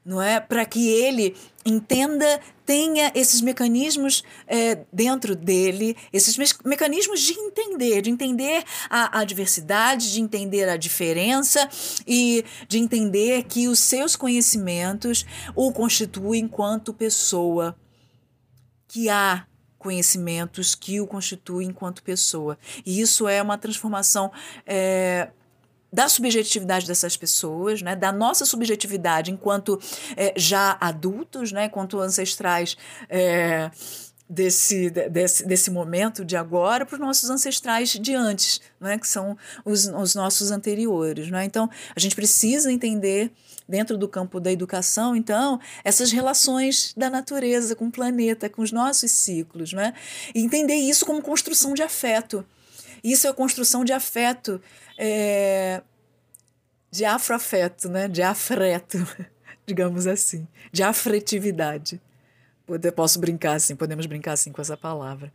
não é? Para que ele entenda, tenha esses mecanismos é, dentro dele, esses me mecanismos de entender, de entender a, a diversidade, de entender a diferença e de entender que os seus conhecimentos o constituem enquanto pessoa, que há conhecimentos que o constituem enquanto pessoa. E isso é uma transformação é, da subjetividade dessas pessoas, né, da nossa subjetividade enquanto é, já adultos, né, enquanto ancestrais é, desse, desse, desse momento de agora para os nossos ancestrais de antes, né, que são os, os nossos anteriores. Né? Então, a gente precisa entender dentro do campo da educação, então, essas relações da natureza com o planeta, com os nossos ciclos, né? E entender isso como construção de afeto. Isso é construção de afeto é, de afroafeto, né? de afreto, digamos assim, de afretividade. Posso brincar assim, podemos brincar assim com essa palavra.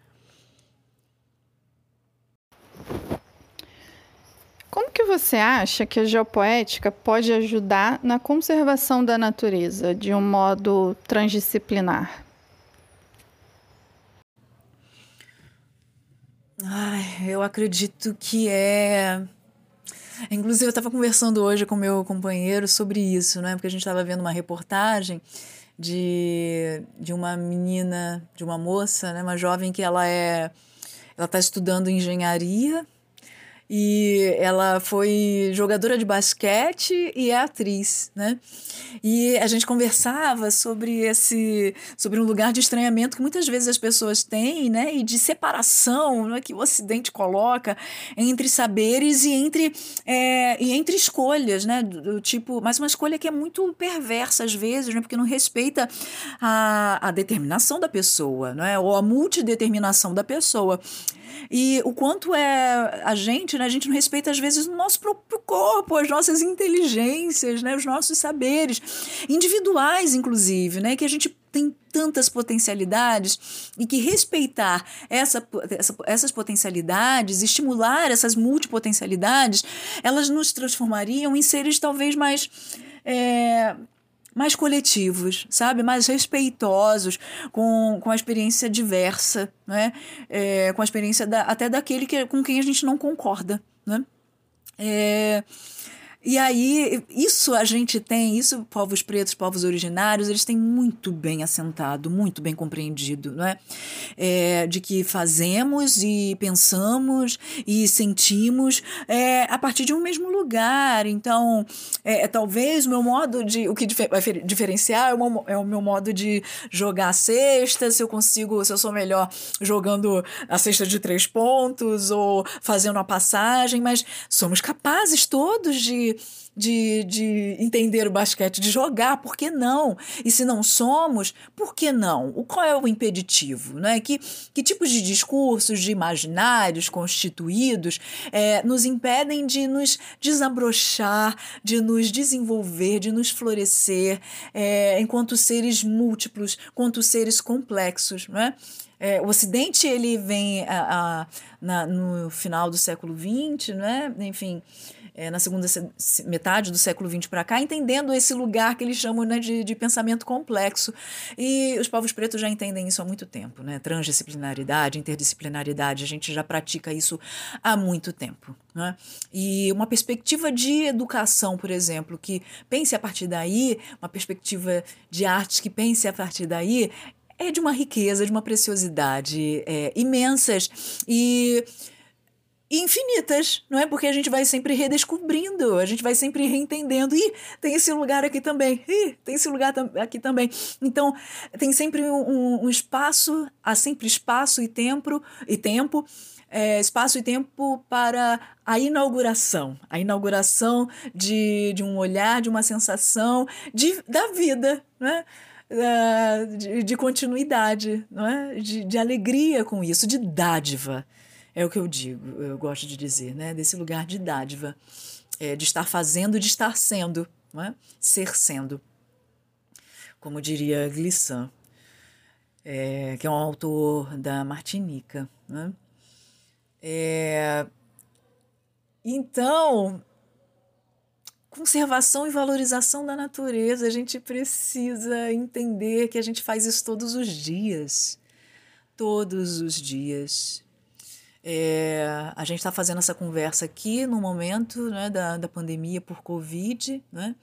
Como que você acha que a geopoética pode ajudar na conservação da natureza de um modo transdisciplinar? Ai, eu acredito que é. Inclusive, eu estava conversando hoje com meu companheiro sobre isso, né? Porque a gente estava vendo uma reportagem de, de uma menina, de uma moça, né? Uma jovem que ela é. Ela está estudando engenharia e ela foi jogadora de basquete e é atriz, né? E a gente conversava sobre esse, sobre um lugar de estranhamento que muitas vezes as pessoas têm, né? E de separação, né? que o Ocidente coloca entre saberes e entre é, e entre escolhas, né? Do, do, tipo, mas uma escolha que é muito perversa às vezes, né? Porque não respeita a, a determinação da pessoa, né? Ou a multideterminação da pessoa. E o quanto é a gente, né? A gente não respeita, às vezes, o nosso próprio corpo, as nossas inteligências, né? Os nossos saberes, individuais, inclusive, né? Que a gente tem tantas potencialidades e que respeitar essa, essa, essas potencialidades, estimular essas multipotencialidades, elas nos transformariam em seres talvez mais. É, mais coletivos, sabe? Mais respeitosos com, com a experiência diversa, né? É, com a experiência da, até daquele que, com quem a gente não concorda, né? É, e aí, isso a gente tem, isso povos pretos, povos originários, eles têm muito bem assentado, muito bem compreendido, não é? é de que fazemos e pensamos e sentimos é, a partir de um mesmo lugar. Então, é, é talvez o meu modo de. O que vai diferenciar é o, meu, é o meu modo de jogar a cesta, se eu consigo, se eu sou melhor jogando a cesta de três pontos ou fazendo a passagem, mas somos capazes todos de de, de entender o basquete, de jogar, por que não? E se não somos, por que não? O, qual é o impeditivo? Né? Que, que tipos de discursos, de imaginários constituídos é, nos impedem de nos desabrochar, de nos desenvolver, de nos florescer é, enquanto seres múltiplos, enquanto seres complexos? Não é? É, o Ocidente ele vem a, a, na, no final do século XX, né? enfim, é, na segunda metade do século XX para cá, entendendo esse lugar que eles chamam né, de, de pensamento complexo. E os povos pretos já entendem isso há muito tempo, né? Transdisciplinaridade, interdisciplinaridade, a gente já pratica isso há muito tempo. Né? E uma perspectiva de educação, por exemplo, que pense a partir daí, uma perspectiva de artes que pense a partir daí, é de uma riqueza, de uma preciosidade é, imensas e infinitas, não é? Porque a gente vai sempre redescobrindo, a gente vai sempre reentendendo. E tem esse lugar aqui também. Ih, tem esse lugar aqui também. Então, tem sempre um, um espaço, há sempre espaço e tempo, e tempo é, espaço e tempo para a inauguração, a inauguração de, de um olhar, de uma sensação de, da vida, né? de, de, continuidade, não é? De, de alegria com isso, de dádiva. É o que eu digo, eu gosto de dizer, né? Desse lugar de dádiva, é, de estar fazendo, de estar sendo, não é? Ser sendo. Como diria Glissant, é, que é um autor da Martinica. Né? É, então, conservação e valorização da natureza. A gente precisa entender que a gente faz isso todos os dias. Todos os dias. É, a gente está fazendo essa conversa aqui no momento né, da, da pandemia por Covid. Né?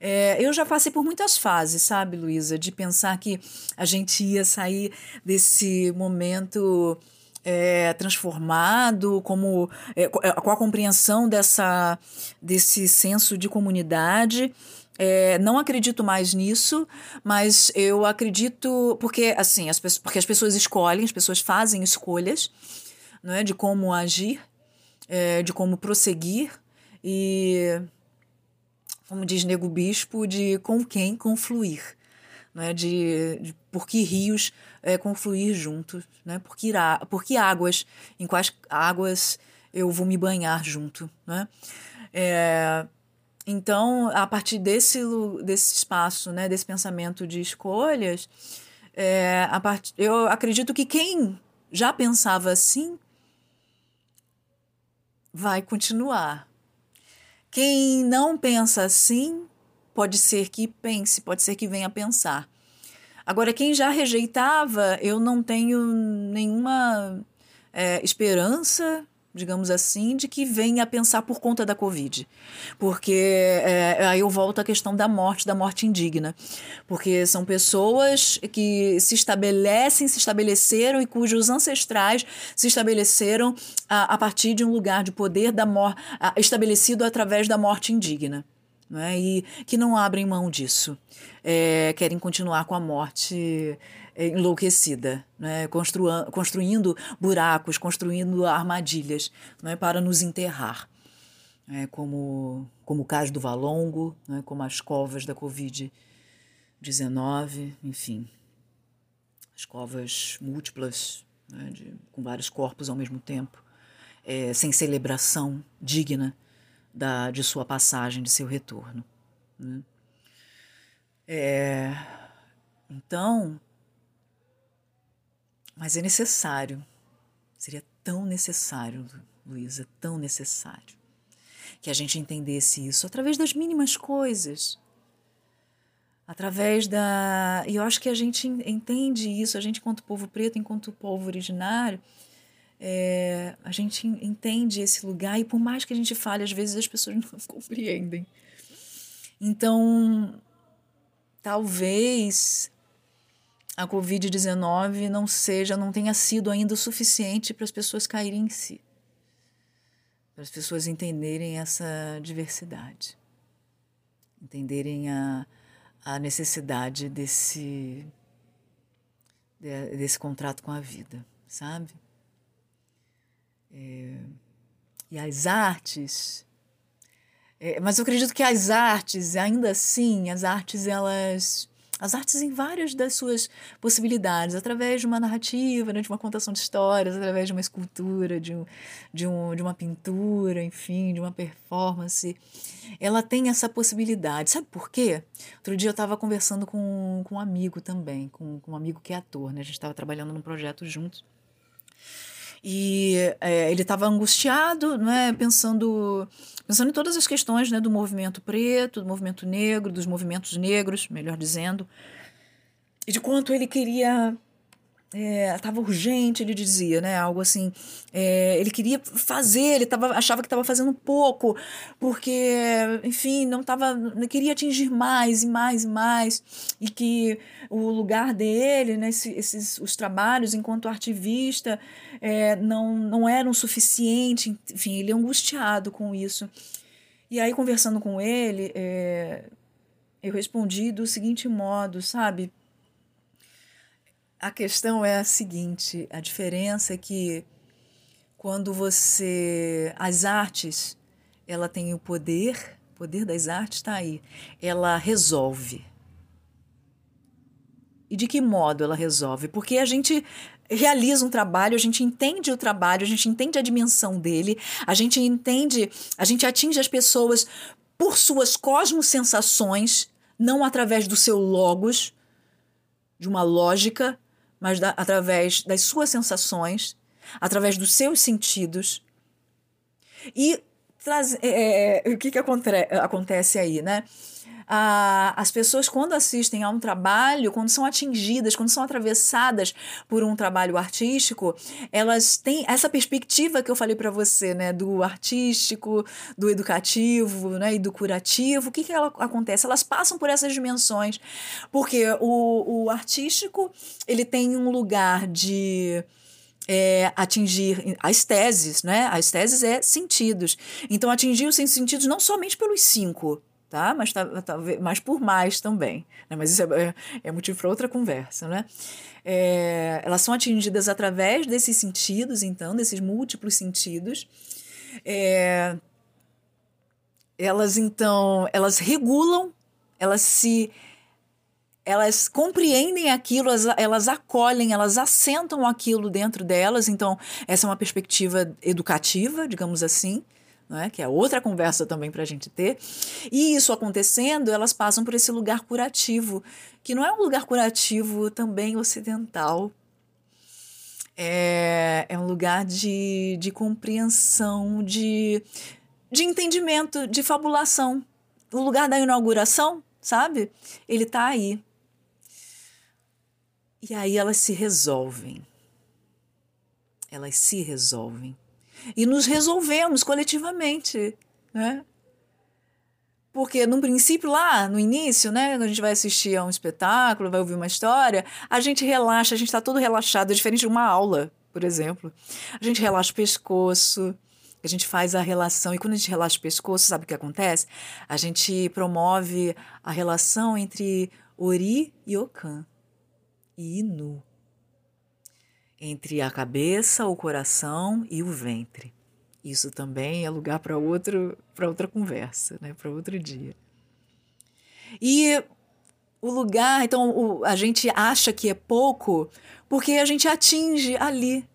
É, eu já passei por muitas fases, sabe, Luísa, de pensar que a gente ia sair desse momento é, transformado, como é, é, com a compreensão dessa, desse senso de comunidade. É, não acredito mais nisso, mas eu acredito porque assim as porque as pessoas escolhem, as pessoas fazem escolhas, não é, de como agir, é, de como prosseguir e como diz Nego Bispo, de com quem confluir né, de, de por que rios é, confluir juntos, né, por, que irá, por que águas, em quais águas eu vou me banhar junto. Né? É, então, a partir desse, desse espaço, né, desse pensamento de escolhas, é, a part... eu acredito que quem já pensava assim vai continuar. Quem não pensa assim pode ser que pense, pode ser que venha pensar. Agora, quem já rejeitava, eu não tenho nenhuma é, esperança digamos assim, de que venha a pensar por conta da Covid. Porque é, aí eu volto à questão da morte, da morte indigna. Porque são pessoas que se estabelecem, se estabeleceram e cujos ancestrais se estabeleceram a, a partir de um lugar de poder da mor estabelecido através da morte indigna né? e que não abrem mão disso. É, querem continuar com a morte enlouquecida, né? construindo buracos, construindo armadilhas né? para nos enterrar. É, como, como o caso do Valongo, né? como as covas da Covid-19, enfim, as covas múltiplas, né? de, com vários corpos ao mesmo tempo, é, sem celebração digna da, de sua passagem, de seu retorno. Né? É, então, mas é necessário, seria tão necessário, Luísa, tão necessário, que a gente entendesse isso através das mínimas coisas. Através da. E eu acho que a gente entende isso, a gente, enquanto povo preto, enquanto povo originário, é, a gente entende esse lugar e por mais que a gente fale, às vezes as pessoas não compreendem. Então, talvez a Covid-19 não seja, não tenha sido ainda o suficiente para as pessoas caírem em si, para as pessoas entenderem essa diversidade, entenderem a, a necessidade desse, desse contrato com a vida, sabe? É, e as artes, É, mas eu acredito que as artes, ainda assim, as artes, elas as artes em várias das suas possibilidades, através de uma narrativa, né, de uma contação de histórias, através de uma escultura, de, um, de, um, de uma pintura, enfim, de uma performance. Ela tem essa possibilidade. Sabe por quê? Outro dia eu estava conversando com, com um amigo também, com, com um amigo que é ator, né? A gente estava trabalhando num projeto juntos. E é, ele estava angustiado, né, pensando, pensando em todas as questões né, do movimento preto, do movimento negro, dos movimentos negros, melhor dizendo, e de quanto ele queria estava é, urgente, ele dizia, né? Algo assim. É, ele queria fazer, ele tava, achava que estava fazendo pouco, porque, enfim, não tava, queria atingir mais e mais e mais, e que o lugar dele, né, esses, os trabalhos enquanto ativista é, não, não eram suficientes, enfim, ele é angustiado com isso. E aí, conversando com ele, é, eu respondi do seguinte modo, sabe? A questão é a seguinte: a diferença é que quando você. As artes, ela tem o poder, o poder das artes está aí. Ela resolve. E de que modo ela resolve? Porque a gente realiza um trabalho, a gente entende o trabalho, a gente entende a dimensão dele, a gente entende, a gente atinge as pessoas por suas cosmosensações, não através do seu logos, de uma lógica, mas da, através das suas sensações, através dos seus sentidos. E traz, é, é, o que, que acontece aí, né? As pessoas, quando assistem a um trabalho, quando são atingidas, quando são atravessadas por um trabalho artístico, elas têm essa perspectiva que eu falei para você, né, do artístico, do educativo, né, e do curativo. O que, que ela, acontece? Elas passam por essas dimensões, porque o, o artístico ele tem um lugar de é, atingir as teses, né? As teses é sentidos. Então, atingir os sentidos não somente pelos cinco, tá? Mas, tá, tá, mas por mais também. Né? Mas isso é, é motivo para outra conversa, né? É, elas são atingidas através desses sentidos, então, desses múltiplos sentidos. É, elas, então, elas regulam, elas se elas compreendem aquilo, elas, elas, acolhem, elas assentam aquilo dentro delas. Então, essa é uma perspectiva educativa, digamos assim né? que é outra conversa também para a gente ter. E isso acontecendo, elas passam por esse lugar curativo, que não é um lugar curativo também ocidental. É, é um lugar de, de compreensão, de, de entendimento, de fabulação. O lugar da inauguração, sabe? Ele está aí. E aí elas se resolvem. Elas se resolvem e nos resolvemos coletivamente, né? Porque, no princípio, lá no início, né, quando a gente vai assistir a um espetáculo, vai ouvir uma história, a gente relaxa, a gente está todo relaxado, é diferente de uma aula, por exemplo. A gente relaxa o pescoço, a gente faz a relação, e quando a gente relaxa o pescoço, sabe o que acontece? A gente promove a relação entre Ori e Okan, e Inu entre a cabeça, o coração e o ventre. Isso também é lugar para outro para outra conversa, né? Para outro dia. E o lugar, então o, a gente acha que é pouco porque a gente atinge ali.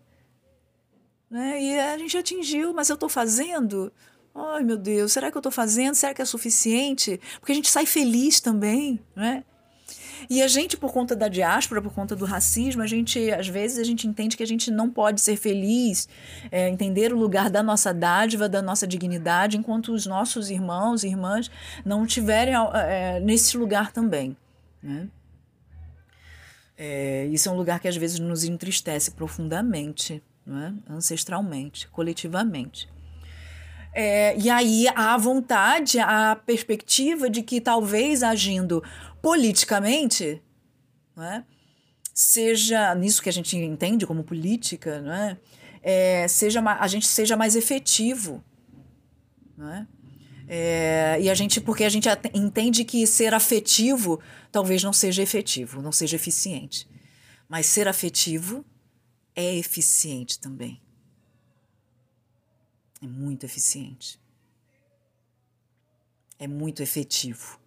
Né? E a gente atingiu, mas eu estou fazendo? Ai, meu Deus, será que eu estou fazendo? Será que é suficiente? Porque a gente sai feliz também, né? E a gente, por conta da diáspora, por conta do racismo, a gente, às vezes, a gente entende que a gente não pode ser feliz, é, entender o lugar da nossa dádiva, da nossa dignidade, enquanto os nossos irmãos e irmãs não estiverem é, nesse lugar também. Né? É, isso é um lugar que às vezes nos entristece profundamente, é? ancestralmente, coletivamente. É, e aí a vontade, a perspectiva de que talvez agindo politicamente, é? seja nisso que a gente entende como política, é? é seja a gente seja mais efetivo, é? É, e a gente, porque a gente entende que ser afetivo talvez não seja efetivo, não seja eficiente. Mas ser afetivo é eficiente também. É muito eficiente. é muito efetivo.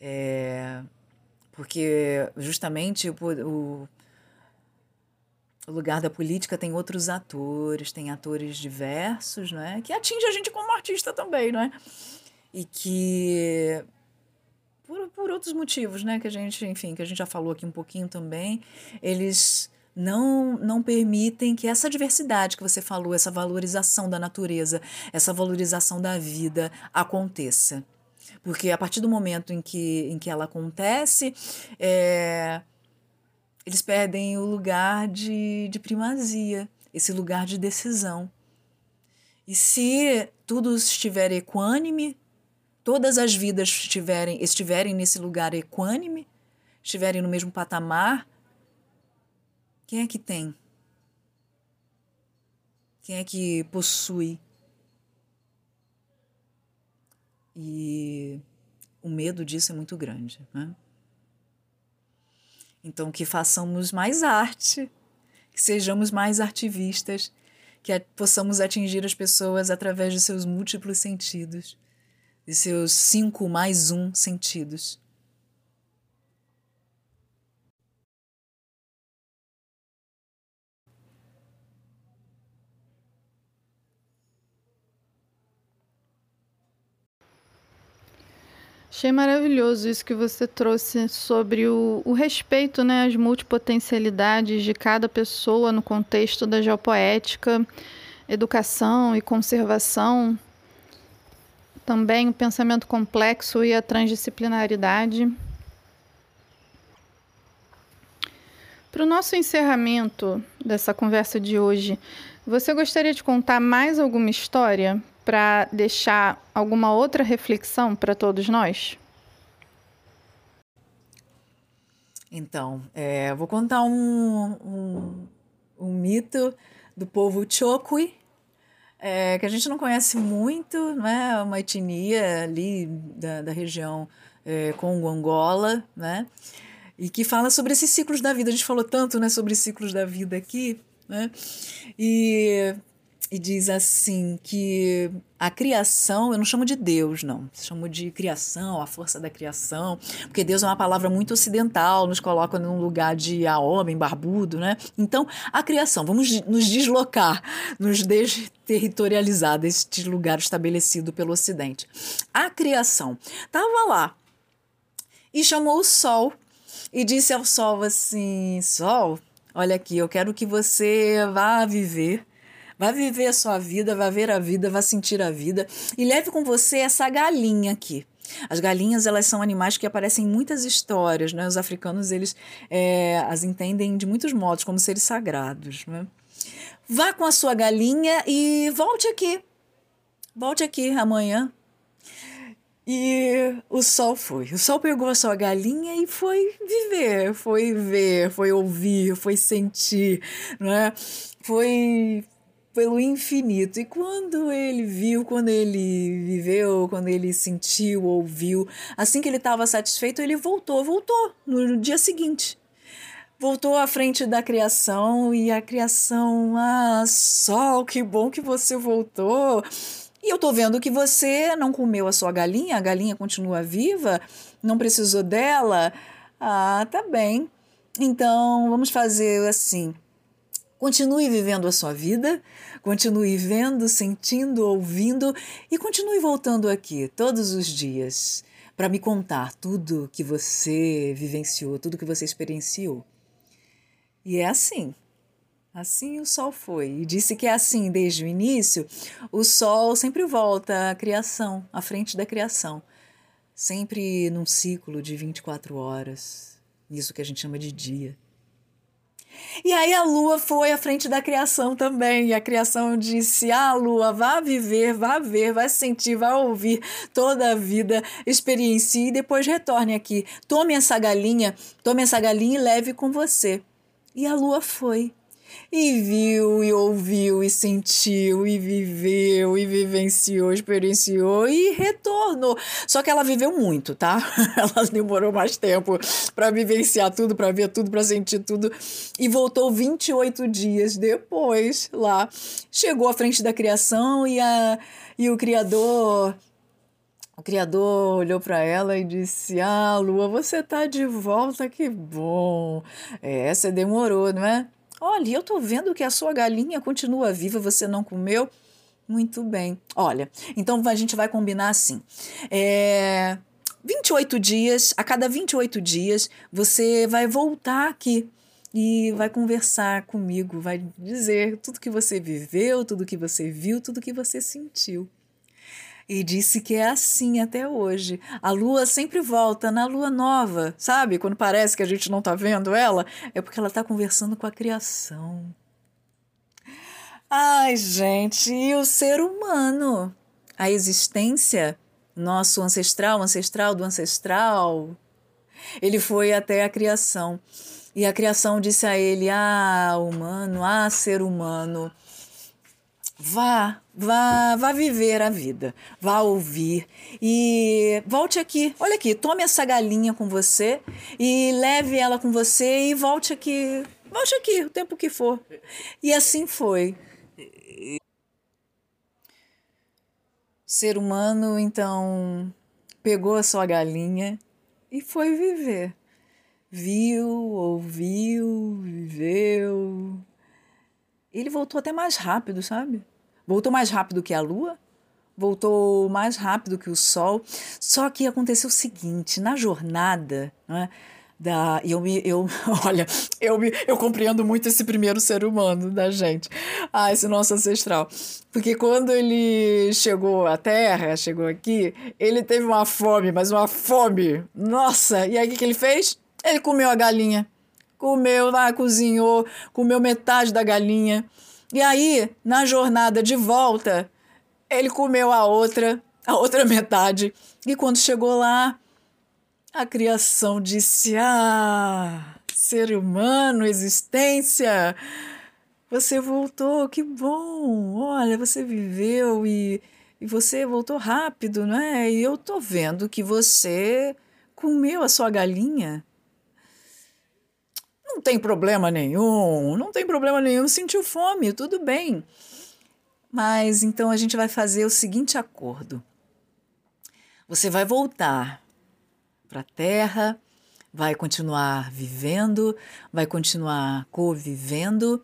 É, porque justamente o, o, o, lugar da política tem outros atores, tem atores diversos, não é? Que atinge a gente como artista também, não é? E que por, por outros motivos, né, que a gente, enfim, que a gente já falou aqui um pouquinho também, eles não não permitem que essa diversidade que você falou, essa valorização da natureza, essa valorização da vida aconteça. Porque a partir do momento em que, em que ela acontece, é, eles perdem o lugar de, de primazia, esse lugar de decisão. E se tudo estiver equânime, todas as vidas estiverem, estiverem nesse lugar equânime, estiverem no mesmo patamar, quem é que tem? Quem é que possui? E o medo disso é muito grande. Né? Então, que façamos mais arte, que sejamos mais artivistas, que possamos atingir as pessoas através de seus múltiplos sentidos, de seus cinco mais um sentidos. Achei maravilhoso isso que você trouxe sobre o, o respeito né, às multipotencialidades de cada pessoa no contexto da geopoética, educação e conservação. Também o pensamento complexo e a transdisciplinaridade. Para o nosso encerramento dessa conversa de hoje, você gostaria de contar mais alguma história para deixar alguma outra reflexão para todos nós? Então, é, vou contar um, um, um, mito do povo Chokwe, é, que a gente não conhece muito, né? uma etnia ali da, da região é, Congo-Angola, né? e que fala sobre esses ciclos da vida. A gente falou tanto né, sobre ciclos da vida aqui, né? e e diz assim que a criação, eu não chamo de Deus, não, chamo de criação, a força da criação, porque Deus é uma palavra muito ocidental, nos coloca num lugar de a homem barbudo, né? Então, a criação, vamos nos deslocar, nos desterritorializar deste lugar estabelecido pelo Ocidente. A criação estava lá e chamou o sol e disse ao sol assim: Sol, olha aqui, eu quero que você vá viver Vá viver a sua vida, vá ver a vida, vá sentir a vida e leve com você essa galinha aqui. As galinhas elas são animais que aparecem em muitas histórias, né? Os africanos eles é, as entendem de muitos modos como seres sagrados, né? Vá com a sua galinha e volte aqui, volte aqui amanhã. E o sol foi. O sol pegou a sua galinha e foi viver, foi ver, foi ouvir, foi sentir, né? Foi pelo infinito. E quando ele viu, quando ele viveu, quando ele sentiu, ouviu, assim que ele estava satisfeito, ele voltou, voltou no dia seguinte. Voltou à frente da criação e a criação, ah, sol, que bom que você voltou. E eu tô vendo que você não comeu a sua galinha, a galinha continua viva, não precisou dela. Ah, tá bem. Então, vamos fazer assim. Continue vivendo a sua vida, continue vendo, sentindo, ouvindo e continue voltando aqui todos os dias para me contar tudo que você vivenciou, tudo que você experienciou. E é assim. Assim o sol foi. E disse que é assim desde o início. O sol sempre volta à criação, à frente da criação. Sempre num ciclo de 24 horas. Isso que a gente chama de dia. E aí a lua foi à frente da criação também. E a criação disse: Ah, lua, vá viver, vá ver, vá sentir, vá ouvir toda a vida, experiencie e depois retorne aqui. Tome essa galinha, tome essa galinha e leve com você. E a lua foi. E viu, e ouviu, e sentiu, e viveu, e vivenciou, experienciou e retornou. Só que ela viveu muito, tá? Ela demorou mais tempo para vivenciar tudo, para ver tudo, para sentir tudo e voltou 28 dias depois lá. Chegou à frente da criação e, a, e o criador o criador olhou para ela e disse: Ah, Lua, você tá de volta, que bom. É, você demorou, não é? Olha, eu tô vendo que a sua galinha continua viva, você não comeu. Muito bem. Olha, então a gente vai combinar assim. É, 28 dias, a cada 28 dias, você vai voltar aqui e vai conversar comigo, vai dizer tudo que você viveu, tudo que você viu, tudo que você sentiu. E disse que é assim até hoje. A lua sempre volta na lua nova, sabe? Quando parece que a gente não está vendo ela, é porque ela está conversando com a criação. Ai, gente, e o ser humano? A existência, nosso ancestral, ancestral do ancestral, ele foi até a criação. E a criação disse a ele: Ah, humano, ah, ser humano Vá, vá, vá viver a vida, vá ouvir e volte aqui. Olha aqui, tome essa galinha com você e leve ela com você e volte aqui. Volte aqui o tempo que for. E assim foi. ser humano então pegou a sua galinha e foi viver. Viu, ouviu, viveu, ele voltou até mais rápido, sabe? Voltou mais rápido que a lua, voltou mais rápido que o sol. Só que aconteceu o seguinte: na jornada, né? Da, eu me, eu, olha, eu me, eu compreendo muito esse primeiro ser humano da gente, ah, esse nosso ancestral, porque quando ele chegou à Terra, chegou aqui, ele teve uma fome, mas uma fome, nossa, e aí o que, que ele fez? Ele comeu a galinha, comeu lá, cozinhou, comeu metade da galinha. E aí, na jornada de volta, ele comeu a outra, a outra metade. E quando chegou lá, a criação disse: Ah, ser humano, existência, você voltou, que bom! Olha, você viveu e, e você voltou rápido, não é? E eu tô vendo que você comeu a sua galinha. Não tem problema nenhum, não tem problema nenhum, sentiu fome, tudo bem. Mas então a gente vai fazer o seguinte acordo. Você vai voltar para a terra, vai continuar vivendo, vai continuar convivendo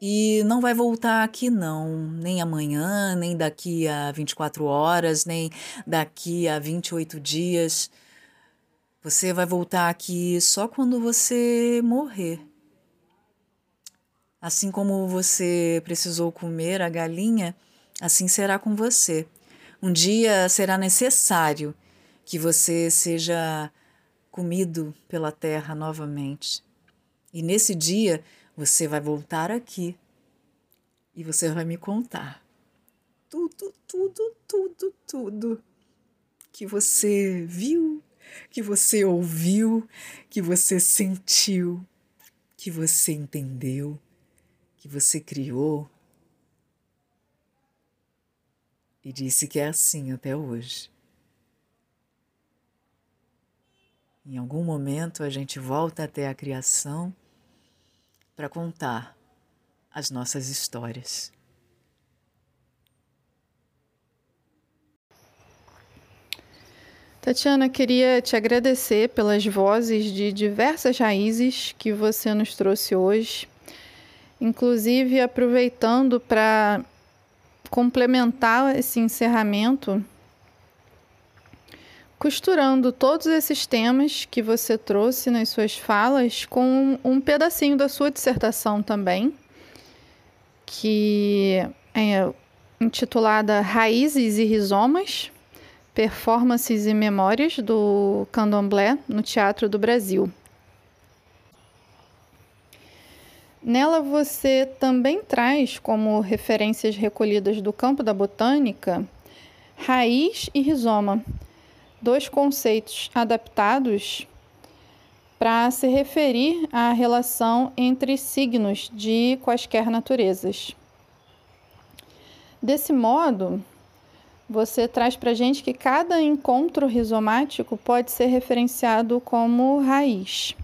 e não vai voltar aqui não, nem amanhã, nem daqui a 24 horas, nem daqui a 28 dias. Você vai voltar aqui só quando você morrer. Assim como você precisou comer a galinha, assim será com você. Um dia será necessário que você seja comido pela terra novamente. E nesse dia você vai voltar aqui e você vai me contar tudo, tudo, tudo, tudo que você viu, que você ouviu, que você sentiu, que você entendeu, que você criou e disse que é assim até hoje. Em algum momento a gente volta até a criação para contar as nossas histórias. Tatiana, queria te agradecer pelas vozes de diversas raízes que você nos trouxe hoje, inclusive aproveitando para complementar esse encerramento, costurando todos esses temas que você trouxe nas suas falas com um pedacinho da sua dissertação também, que é intitulada Raízes e Rizomas Performances e Memórias do Candomblé no Teatro do Brasil. Nela você também traz como referências recolhidas do campo da botânica raiz e rizoma, dois conceitos adaptados para se referir à relação entre signos de quaisquer naturezas. Desse modo, você traz para gente que cada encontro rizomático pode ser referenciado como raiz,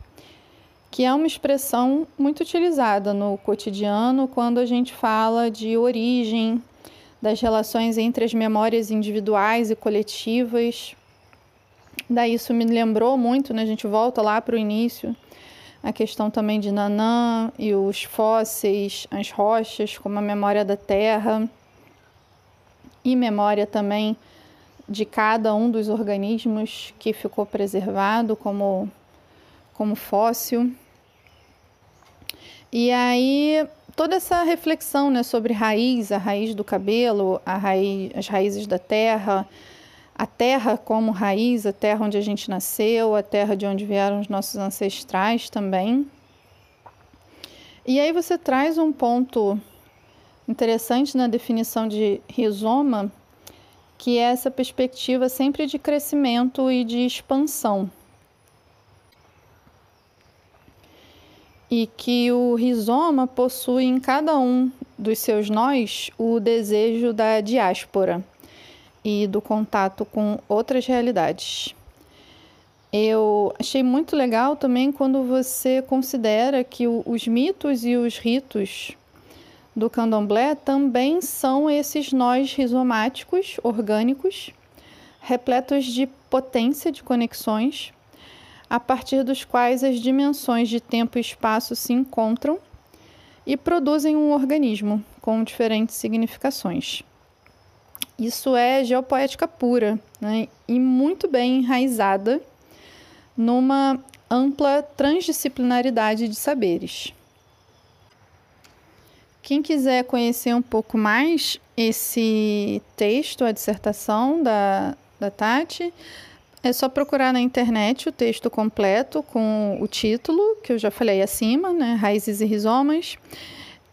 que é uma expressão muito utilizada no cotidiano quando a gente fala de origem, das relações entre as memórias individuais e coletivas. Daí isso me lembrou muito, né? A gente volta lá para o início, a questão também de Nanã e os fósseis, as rochas, como a memória da Terra e memória também de cada um dos organismos que ficou preservado como, como fóssil. E aí toda essa reflexão né, sobre raiz, a raiz do cabelo, a raiz, as raízes da terra, a terra como raiz, a terra onde a gente nasceu, a terra de onde vieram os nossos ancestrais também. E aí você traz um ponto interessante na definição de rizoma, que é essa perspectiva sempre de crescimento e de expansão. E que o rizoma possui em cada um dos seus nós o desejo da diáspora e do contato com outras realidades. Eu achei muito legal também quando você considera que os mitos e os ritos do candomblé também são esses nós rizomáticos orgânicos, repletos de potência de conexões, a partir dos quais as dimensões de tempo e espaço se encontram e produzem um organismo com diferentes significações. Isso é geopoética pura né? e muito bem enraizada numa ampla transdisciplinaridade de saberes. Quem quiser conhecer um pouco mais esse texto, a dissertação da, da Tati, é só procurar na internet o texto completo com o título, que eu já falei acima, né? Raízes e Rizomas,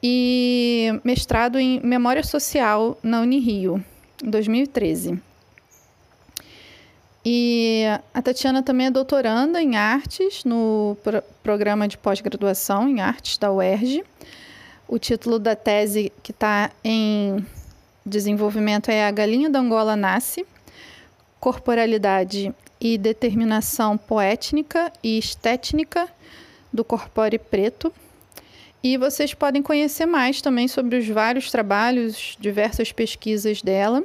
e mestrado em Memória Social na Unirio, em 2013. E a Tatiana também é doutoranda em artes no programa de pós-graduação em artes da UERJ. O título da tese que está em desenvolvimento é A Galinha da Angola Nasce, Corporalidade e Determinação Poétnica e Estétnica do Corpore Preto. E vocês podem conhecer mais também sobre os vários trabalhos, diversas pesquisas dela,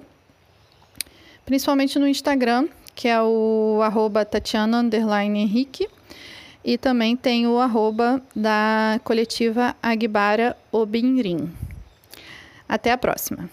principalmente no Instagram, que é o arroba Tatiana Henrique. E também tem o arroba da coletiva Agbara Obinrim. Até a próxima!